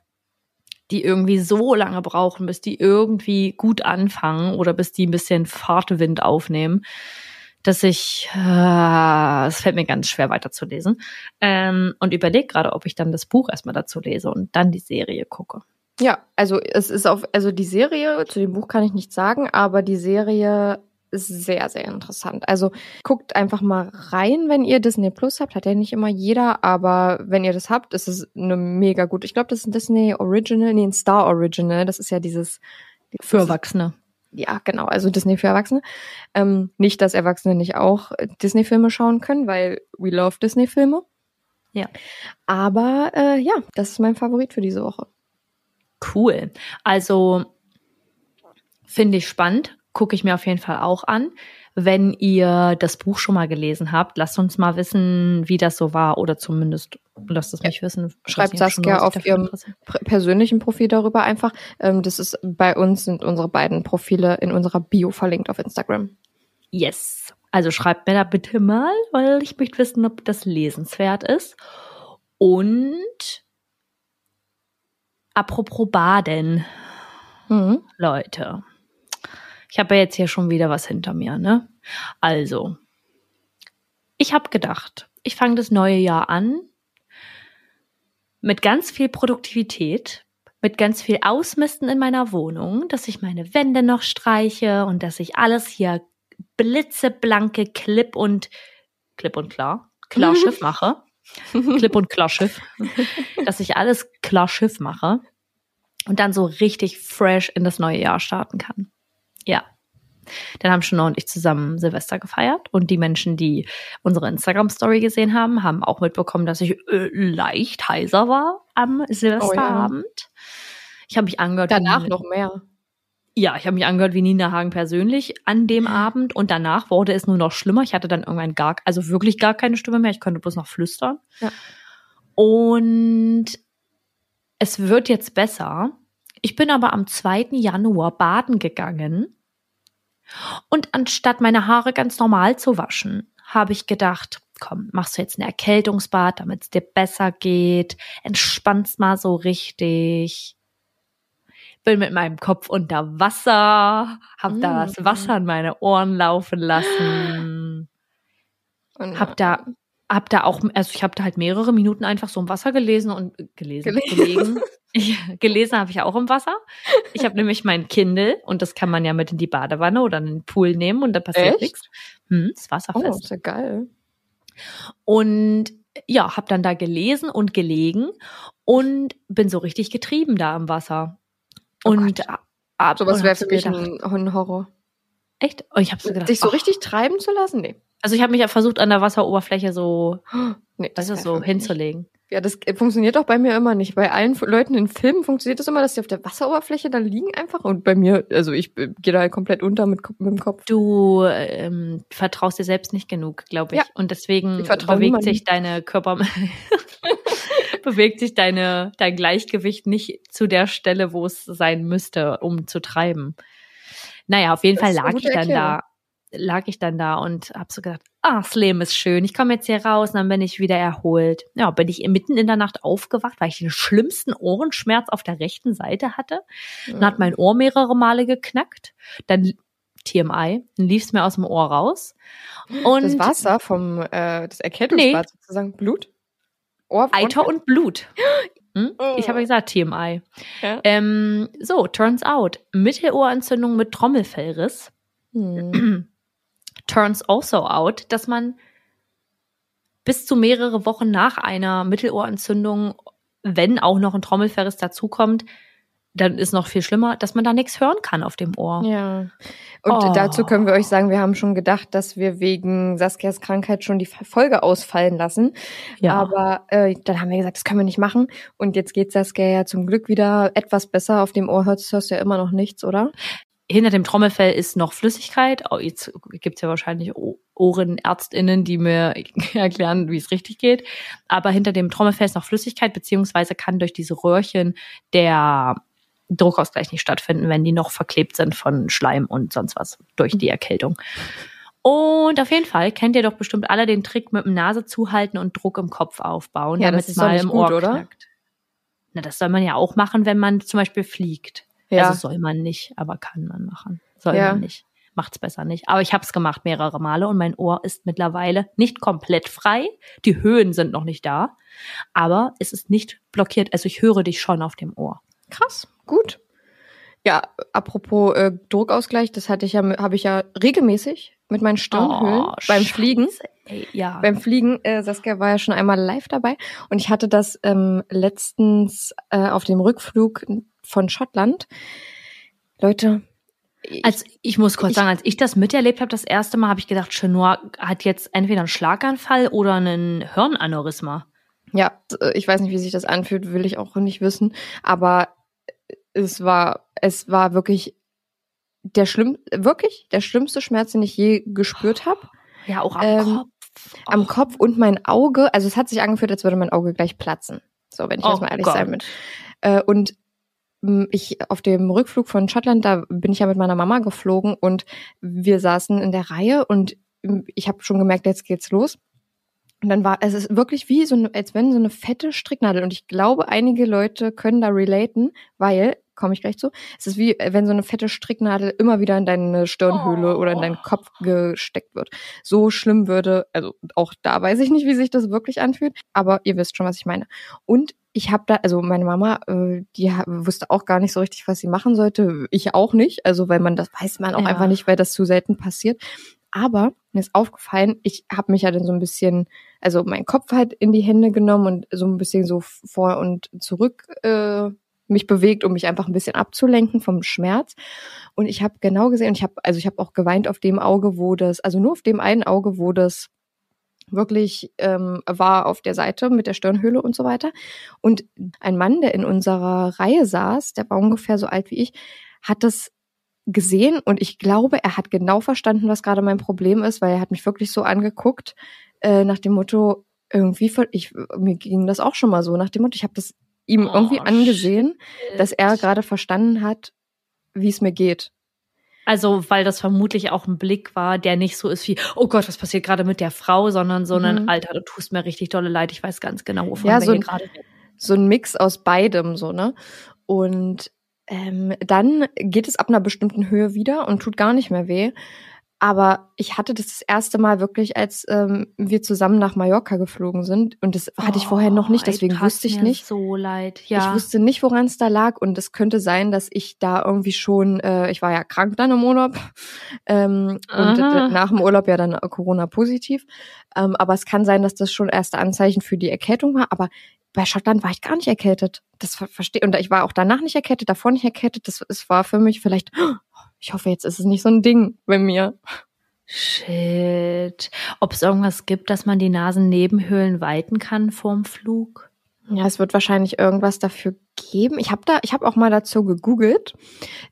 die irgendwie so lange brauchen, bis die irgendwie gut anfangen oder bis die ein bisschen Fahrtwind aufnehmen, dass ich, äh, es fällt mir ganz schwer weiterzulesen. Ähm, und überlege gerade, ob ich dann das Buch erstmal dazu lese und dann die Serie gucke. Ja, also es ist auf, also die Serie, zu dem Buch kann ich nichts sagen, aber die Serie ist sehr, sehr interessant. Also guckt einfach mal rein, wenn ihr Disney Plus habt. Hat ja nicht immer jeder, aber wenn ihr das habt, ist es eine mega gut. Ich glaube, das ist ein Disney Original, nee, ein Star Original. Das ist ja dieses Für Erwachsene. ja, genau, also Disney für Erwachsene. Ähm, nicht, dass Erwachsene nicht auch Disney-Filme schauen können, weil we love Disney-Filme. Ja. Aber äh, ja, das ist mein Favorit für diese Woche. Cool. Also finde ich spannend. Gucke ich mir auf jeden Fall auch an. Wenn ihr das Buch schon mal gelesen habt, lasst uns mal wissen, wie das so war. Oder zumindest lasst es mich wissen. Schreibt Saskia auf ihrem persönlichen Profil darüber einfach. Ähm, das ist bei uns sind unsere beiden Profile in unserer Bio verlinkt auf Instagram. Yes. Also schreibt mir da bitte mal, weil ich möchte wissen, ob das lesenswert ist. Und apropos Baden, Mhm. Leute. Ich habe ja jetzt hier schon wieder was hinter mir, ne? Also, ich habe gedacht, ich fange das neue Jahr an mit ganz viel Produktivität, mit ganz viel Ausmisten in meiner Wohnung, dass ich meine Wände noch streiche und dass ich alles hier blitzeblanke Clip und Clip und klar, Klarschiff mache. Clip und Klarschiff. dass ich alles Klarschiff mache und dann so richtig fresh in das neue Jahr starten kann. Ja. Dann haben Shona und ich zusammen Silvester gefeiert und die Menschen, die unsere Instagram-Story gesehen haben, haben auch mitbekommen, dass ich äh, leicht heiser war am Silvesterabend. Ich habe mich angehört. Danach noch mehr. Ja, ich habe mich angehört wie Nina Hagen persönlich an dem Abend und danach wurde es nur noch schlimmer. Ich hatte dann irgendwann gar, also wirklich gar keine Stimme mehr. Ich konnte bloß noch flüstern. Ja. Und es wird jetzt besser. Ich bin aber am 2. Januar baden gegangen und anstatt meine Haare ganz normal zu waschen, habe ich gedacht, komm, machst du jetzt ein Erkältungsbad, damit es dir besser geht, entspannst mal so richtig bin mit meinem Kopf unter Wasser, hab da das Mm. Wasser in meine Ohren laufen lassen, Und, hab da, hab da auch, also ich habe da halt mehrere Minuten einfach so im Wasser gelesen und äh, gelesen, Gelesen. gelegen. Ich, gelesen habe ich auch im Wasser. Ich habe nämlich mein Kindle und das kann man ja mit in die Badewanne oder in den Pool nehmen und da passiert Echt? nichts. Hm, ist oh, wasserfest. ist ja geil. Und ja, hab dann da gelesen und gelegen und bin so richtig getrieben da im Wasser. Oh und Gott. ab, Sowas und wäre für mich gedacht, ein, Horror. echt? Und ich habe so gedacht, Dich so ach, richtig treiben zu lassen? Nee. Also ich habe mich ja versucht an der Wasseroberfläche so, nee du, wär so hinzulegen. nicht. Ja, das äh, funktioniert auch bei mir immer nicht. Bei allen Leuten in Filmen funktioniert das immer, dass die auf der Wasseroberfläche da liegen einfach. Und bei mir, also ich äh, gehe da halt komplett unter mit, mit dem Kopf. Du ähm, vertraust dir selbst nicht genug, glaube ich. Ja. Und deswegen bewegt sich deine Körper, bewegt sich deine dein Gleichgewicht nicht zu der Stelle, wo es sein müsste, um zu treiben. Naja, auf jeden Das Fall lag ich dann da, lag ich dann da und habe so gedacht, ah, das Leben ist schön. Ich komme jetzt hier raus und dann bin ich wieder erholt. Ja, bin ich mitten in der Nacht aufgewacht, weil ich den schlimmsten Ohrenschmerz auf der rechten Seite hatte. Dann hat mein Ohr mehrere Male geknackt. Dann TMI, dann lief es mir aus dem Ohr raus. Und das Wasser vom äh, das Erkältungsbad sozusagen Blut? Eiter und Blut. Hm? Ich habe ja gesagt TMI. Ja. Ähm, so, turns out, Mittelohrentzündung mit Trommelfellriss. Hm. turns also out, dass man bis zu mehrere Wochen nach einer Mittelohrentzündung, wenn auch noch ein Trommelfellriss dazukommt, dann ist noch viel schlimmer, dass man da nichts hören kann auf dem Ohr. Ja. Und Oh. dazu können wir euch sagen, wir haben schon gedacht, dass wir wegen Saskias Krankheit schon die Folge ausfallen lassen. Ja. Aber äh, dann haben wir gesagt, das können wir nicht machen. Und jetzt geht Saskia ja zum Glück wieder etwas besser. Auf dem Ohr hörst, hörst du ja immer noch nichts, oder? hinter dem Trommelfell ist noch Flüssigkeit. Oh, jetzt gibt's ja wahrscheinlich OhrenärztInnen, die mir erklären, wie es richtig geht. Aber hinter dem Trommelfell ist noch Flüssigkeit, beziehungsweise kann durch diese Röhrchen der Druckausgleich nicht stattfinden, wenn die noch verklebt sind von Schleim und sonst was durch die Erkältung. Und auf jeden Fall kennt ihr doch bestimmt alle den Trick mit dem Nase zuhalten und Druck im Kopf aufbauen, Ja, damit das es mal im gut, Ohr oder? knackt. Na, das soll man ja auch machen, wenn man zum Beispiel fliegt. Ja. Also soll man nicht, aber kann man machen. Soll Ja. man nicht. Macht's besser nicht. Aber ich habe es gemacht mehrere Male und mein Ohr ist mittlerweile nicht komplett frei. Die Höhen sind noch nicht da, aber es ist nicht blockiert. Also ich höre dich schon auf dem Ohr. Krass, gut. Ja, apropos äh, Druckausgleich, das hatte ich ja, habe ich ja regelmäßig mit meinen Stirnhöhlen Oh, beim Scheiße, Fliegen. Ey, ja. Beim Fliegen, äh, Saskia war ja schon einmal live dabei und ich hatte das ähm, letztens äh, auf dem Rückflug von Schottland. Leute, ich, Also ich muss kurz ich- sagen, als ich das miterlebt habe, das erste Mal, habe ich gedacht, Chenoir hat jetzt entweder einen Schlaganfall oder einen Hirnaneurysma. ja, äh, ich weiß nicht, wie sich das anfühlt, will ich auch nicht wissen, aber es war, es war wirklich der schlimm, wirklich der schlimmste Schmerz, den ich je gespürt habe. Ja, auch am Ähm, Kopf. am Oh. Kopf und mein Auge, also es hat sich angefühlt, als würde mein Auge gleich platzen. So, wenn ich Oh jetzt mal ehrlich Gott. sein bin. Äh, und mh, ich auf dem Rückflug von Schottland, da bin ich ja mit meiner Mama geflogen und wir saßen in der Reihe und mh, ich habe schon gemerkt, jetzt geht's los. Und dann war es ist wirklich wie so eine, als wenn so eine fette Stricknadel. Und ich glaube, einige Leute können da relaten, weil, komme ich gleich zu, es ist wie wenn so eine fette Stricknadel immer wieder in deine Stirnhöhle Oh. oder in deinen Kopf gesteckt wird. So schlimm würde, also auch da weiß ich nicht, wie sich das wirklich anfühlt, aber ihr wisst schon, was ich meine. Und ich habe da, also meine Mama, äh, die wusste auch gar nicht so richtig, was sie machen sollte. Ich auch nicht, also weil man das weiß man auch Ja. einfach nicht, weil das zu selten passiert. Aber mir ist aufgefallen, ich habe mich ja dann so ein bisschen, also meinen Kopf halt in die Hände genommen und so ein bisschen so vor und zurück äh, mich bewegt, um mich einfach ein bisschen abzulenken vom Schmerz. Und ich habe genau gesehen, ich habe, also ich habe auch geweint auf dem Auge, wo das, also nur auf dem einen Auge, wo das wirklich ähm, war auf der Seite mit der Stirnhöhle und so weiter. Und ein Mann, der in unserer Reihe saß, der war ungefähr so alt wie ich, hat das gesehen und ich glaube, er hat genau verstanden, was gerade mein Problem ist, weil er hat mich wirklich so angeguckt äh, nach dem Motto irgendwie ich mir ging das auch schon mal so nach dem Motto, ich habe das ihm Oh, irgendwie angesehen, dass er gerade verstanden hat, wie es mir geht. Also, weil das vermutlich auch ein Blick war, der nicht so ist wie, oh Gott, was passiert gerade mit der Frau, sondern so ein, Mhm. Alter, du tust mir richtig dolle leid, ich weiß ganz genau, wovon Ja, wir so gerade so ein Mix aus beidem, so, ne? Und ähm, dann geht es ab einer bestimmten Höhe wieder und tut gar nicht mehr weh. Aber ich hatte das das erste Mal wirklich, als ähm, wir zusammen nach Mallorca geflogen sind. Und das hatte ich vorher noch nicht, Oh, ey, deswegen tat wusste ich mir nicht. so leid, ja. Ich wusste nicht, woran es da lag. Und es könnte sein, dass ich da irgendwie schon, äh, ich war ja krank dann im Urlaub. Ähm, und äh, nach dem Urlaub ja dann Corona positiv. Ähm, aber es kann sein, dass das schon erste Anzeichen für die Erkältung war. Aber bei Schottland war ich gar nicht erkältet. Das ver verstehe und ich war auch danach nicht erkältet, davor nicht erkältet. Das es war für mich vielleicht. Ich hoffe, jetzt ist es nicht so ein Ding bei mir. Shit. Ob es irgendwas gibt, dass man die Nasennebenhöhlen weiten kann vorm Flug? Ja, es wird wahrscheinlich irgendwas dafür geben. Ich habe da, ich habe auch mal dazu gegoogelt,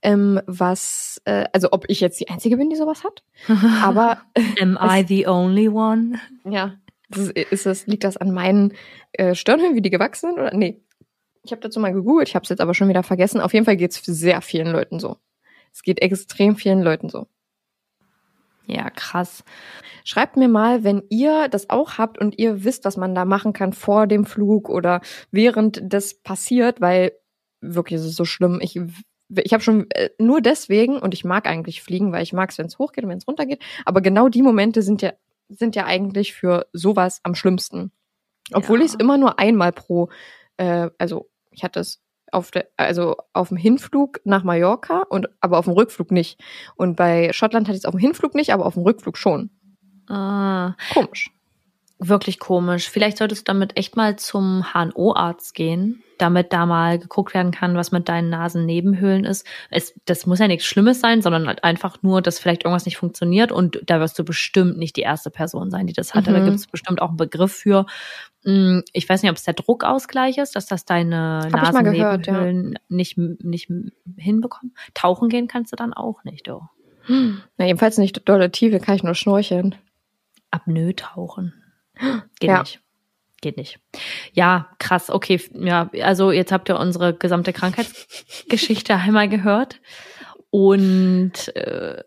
ähm, was, äh, also ob ich jetzt die einzige bin, die sowas hat. Aber Am I the only one? ja, das ist, ist das, liegt das an meinen äh, Stirnhöhlen, wie die gewachsen sind oder nee? Ich habe dazu mal gegoogelt, ich habe es jetzt aber schon wieder vergessen. Auf jeden Fall geht's sehr vielen Leuten so. Es geht extrem vielen Leuten so. Ja, krass. Schreibt mir mal, wenn ihr das auch habt und ihr wisst, was man da machen kann vor dem Flug oder während das passiert, weil wirklich ist es so schlimm. Ich ich habe schon äh, nur deswegen und ich mag eigentlich fliegen, weil ich mag es, wenn es hochgeht und wenn es runtergeht. Aber genau die Momente sind ja sind ja eigentlich für sowas am schlimmsten. Obwohl Ja. ich es immer nur einmal pro, äh, also ich hatte es auf der, also auf dem Hinflug nach Mallorca und aber auf dem Rückflug nicht. Und bei Schottland hatte ich es auf dem Hinflug nicht, aber auf dem Rückflug schon. Ah, Komisch. Wirklich komisch. Vielleicht solltest du damit echt mal zum HNO-Arzt gehen, damit da mal geguckt werden kann, was mit deinen Nasennebenhöhlen ist. Es, das muss ja nichts Schlimmes sein, sondern halt einfach nur, dass vielleicht irgendwas nicht funktioniert und da wirst du bestimmt nicht die erste Person sein, die das hatte. Da Mhm. gibt es bestimmt auch einen Begriff für. Hm, Ich weiß nicht, ob es der Druckausgleich ist, dass das deine Hab mal gehört, ja. Nasennebenhöhlen nicht, nicht hinbekommen. Tauchen gehen kannst du dann auch nicht, du. Na, jedenfalls nicht dolle Tiefe, kann ich nur schnorcheln. Apnoe tauchen. Geht Ja. nicht. Geht nicht. Ja, krass. Okay, ja, also jetzt habt ihr unsere gesamte Krankheitsgeschichte einmal gehört. Und äh,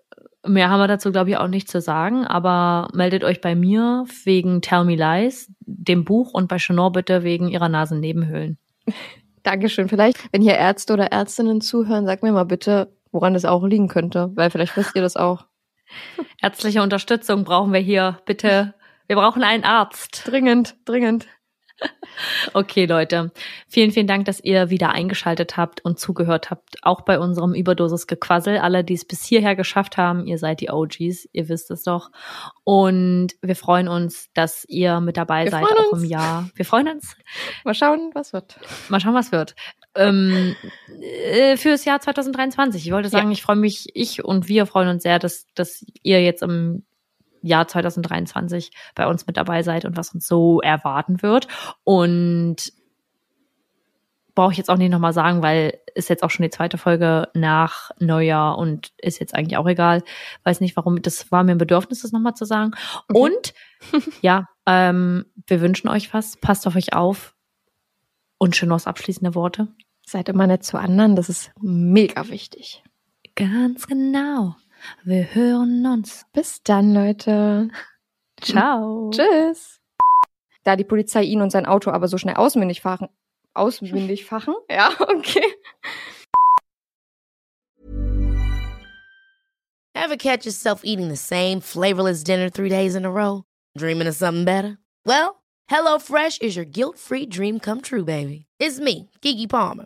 mehr haben wir dazu, glaube ich, auch nicht zu sagen. Aber meldet euch bei mir wegen Tell Me Lies, dem Buch, und bei Chanor bitte wegen ihrer Nasennebenhöhlen. Dankeschön. Vielleicht, wenn hier Ärzte oder Ärztinnen zuhören, sagt mir mal bitte, woran es auch liegen könnte, weil vielleicht wisst ihr das auch. Ärztliche Unterstützung brauchen wir hier. Bitte. Wir brauchen einen Arzt. Dringend, dringend. Okay, Leute. Vielen, vielen Dank, dass ihr wieder eingeschaltet habt und zugehört habt. Auch bei unserem Überdosis-Gequassel. Alle, die es bis hierher geschafft haben, ihr seid die OGs. Ihr wisst es doch. Und wir freuen uns, dass ihr mit dabei Wir seid, auch uns. im Jahr. Wir freuen uns. Mal schauen, was wird. Mal schauen, was wird. Ähm, äh, fürs Jahr 2023. Ich wollte sagen, ich freue mich, ich und wir freuen uns sehr, dass, dass ihr jetzt im Jahr 2023 bei uns mit dabei seid und was uns so erwarten wird. Und brauche ich jetzt auch nicht nochmal sagen, weil ist jetzt auch schon die zweite Folge nach Neujahr und ist jetzt eigentlich auch egal. Weiß nicht, warum. Das war mir ein Bedürfnis, das nochmal zu sagen. Okay. Und ja, ähm, wir wünschen euch was. Passt auf euch auf. Und Chenos abschließende Worte. Seid immer nett zu anderen, das ist mega wichtig. Ganz genau. Wir hören uns. Bis dann, Leute. Ciao. Tschüss. Da die Polizei ihn und sein Auto aber so schnell auswendig fahren, auswendig fachen, ja, okay. Ever catch yourself eating the same flavorless dinner three days in a row? Dreaming of something better? Well, HelloFresh is your guilt-free dream come true, baby. It's me, Kiki Palmer.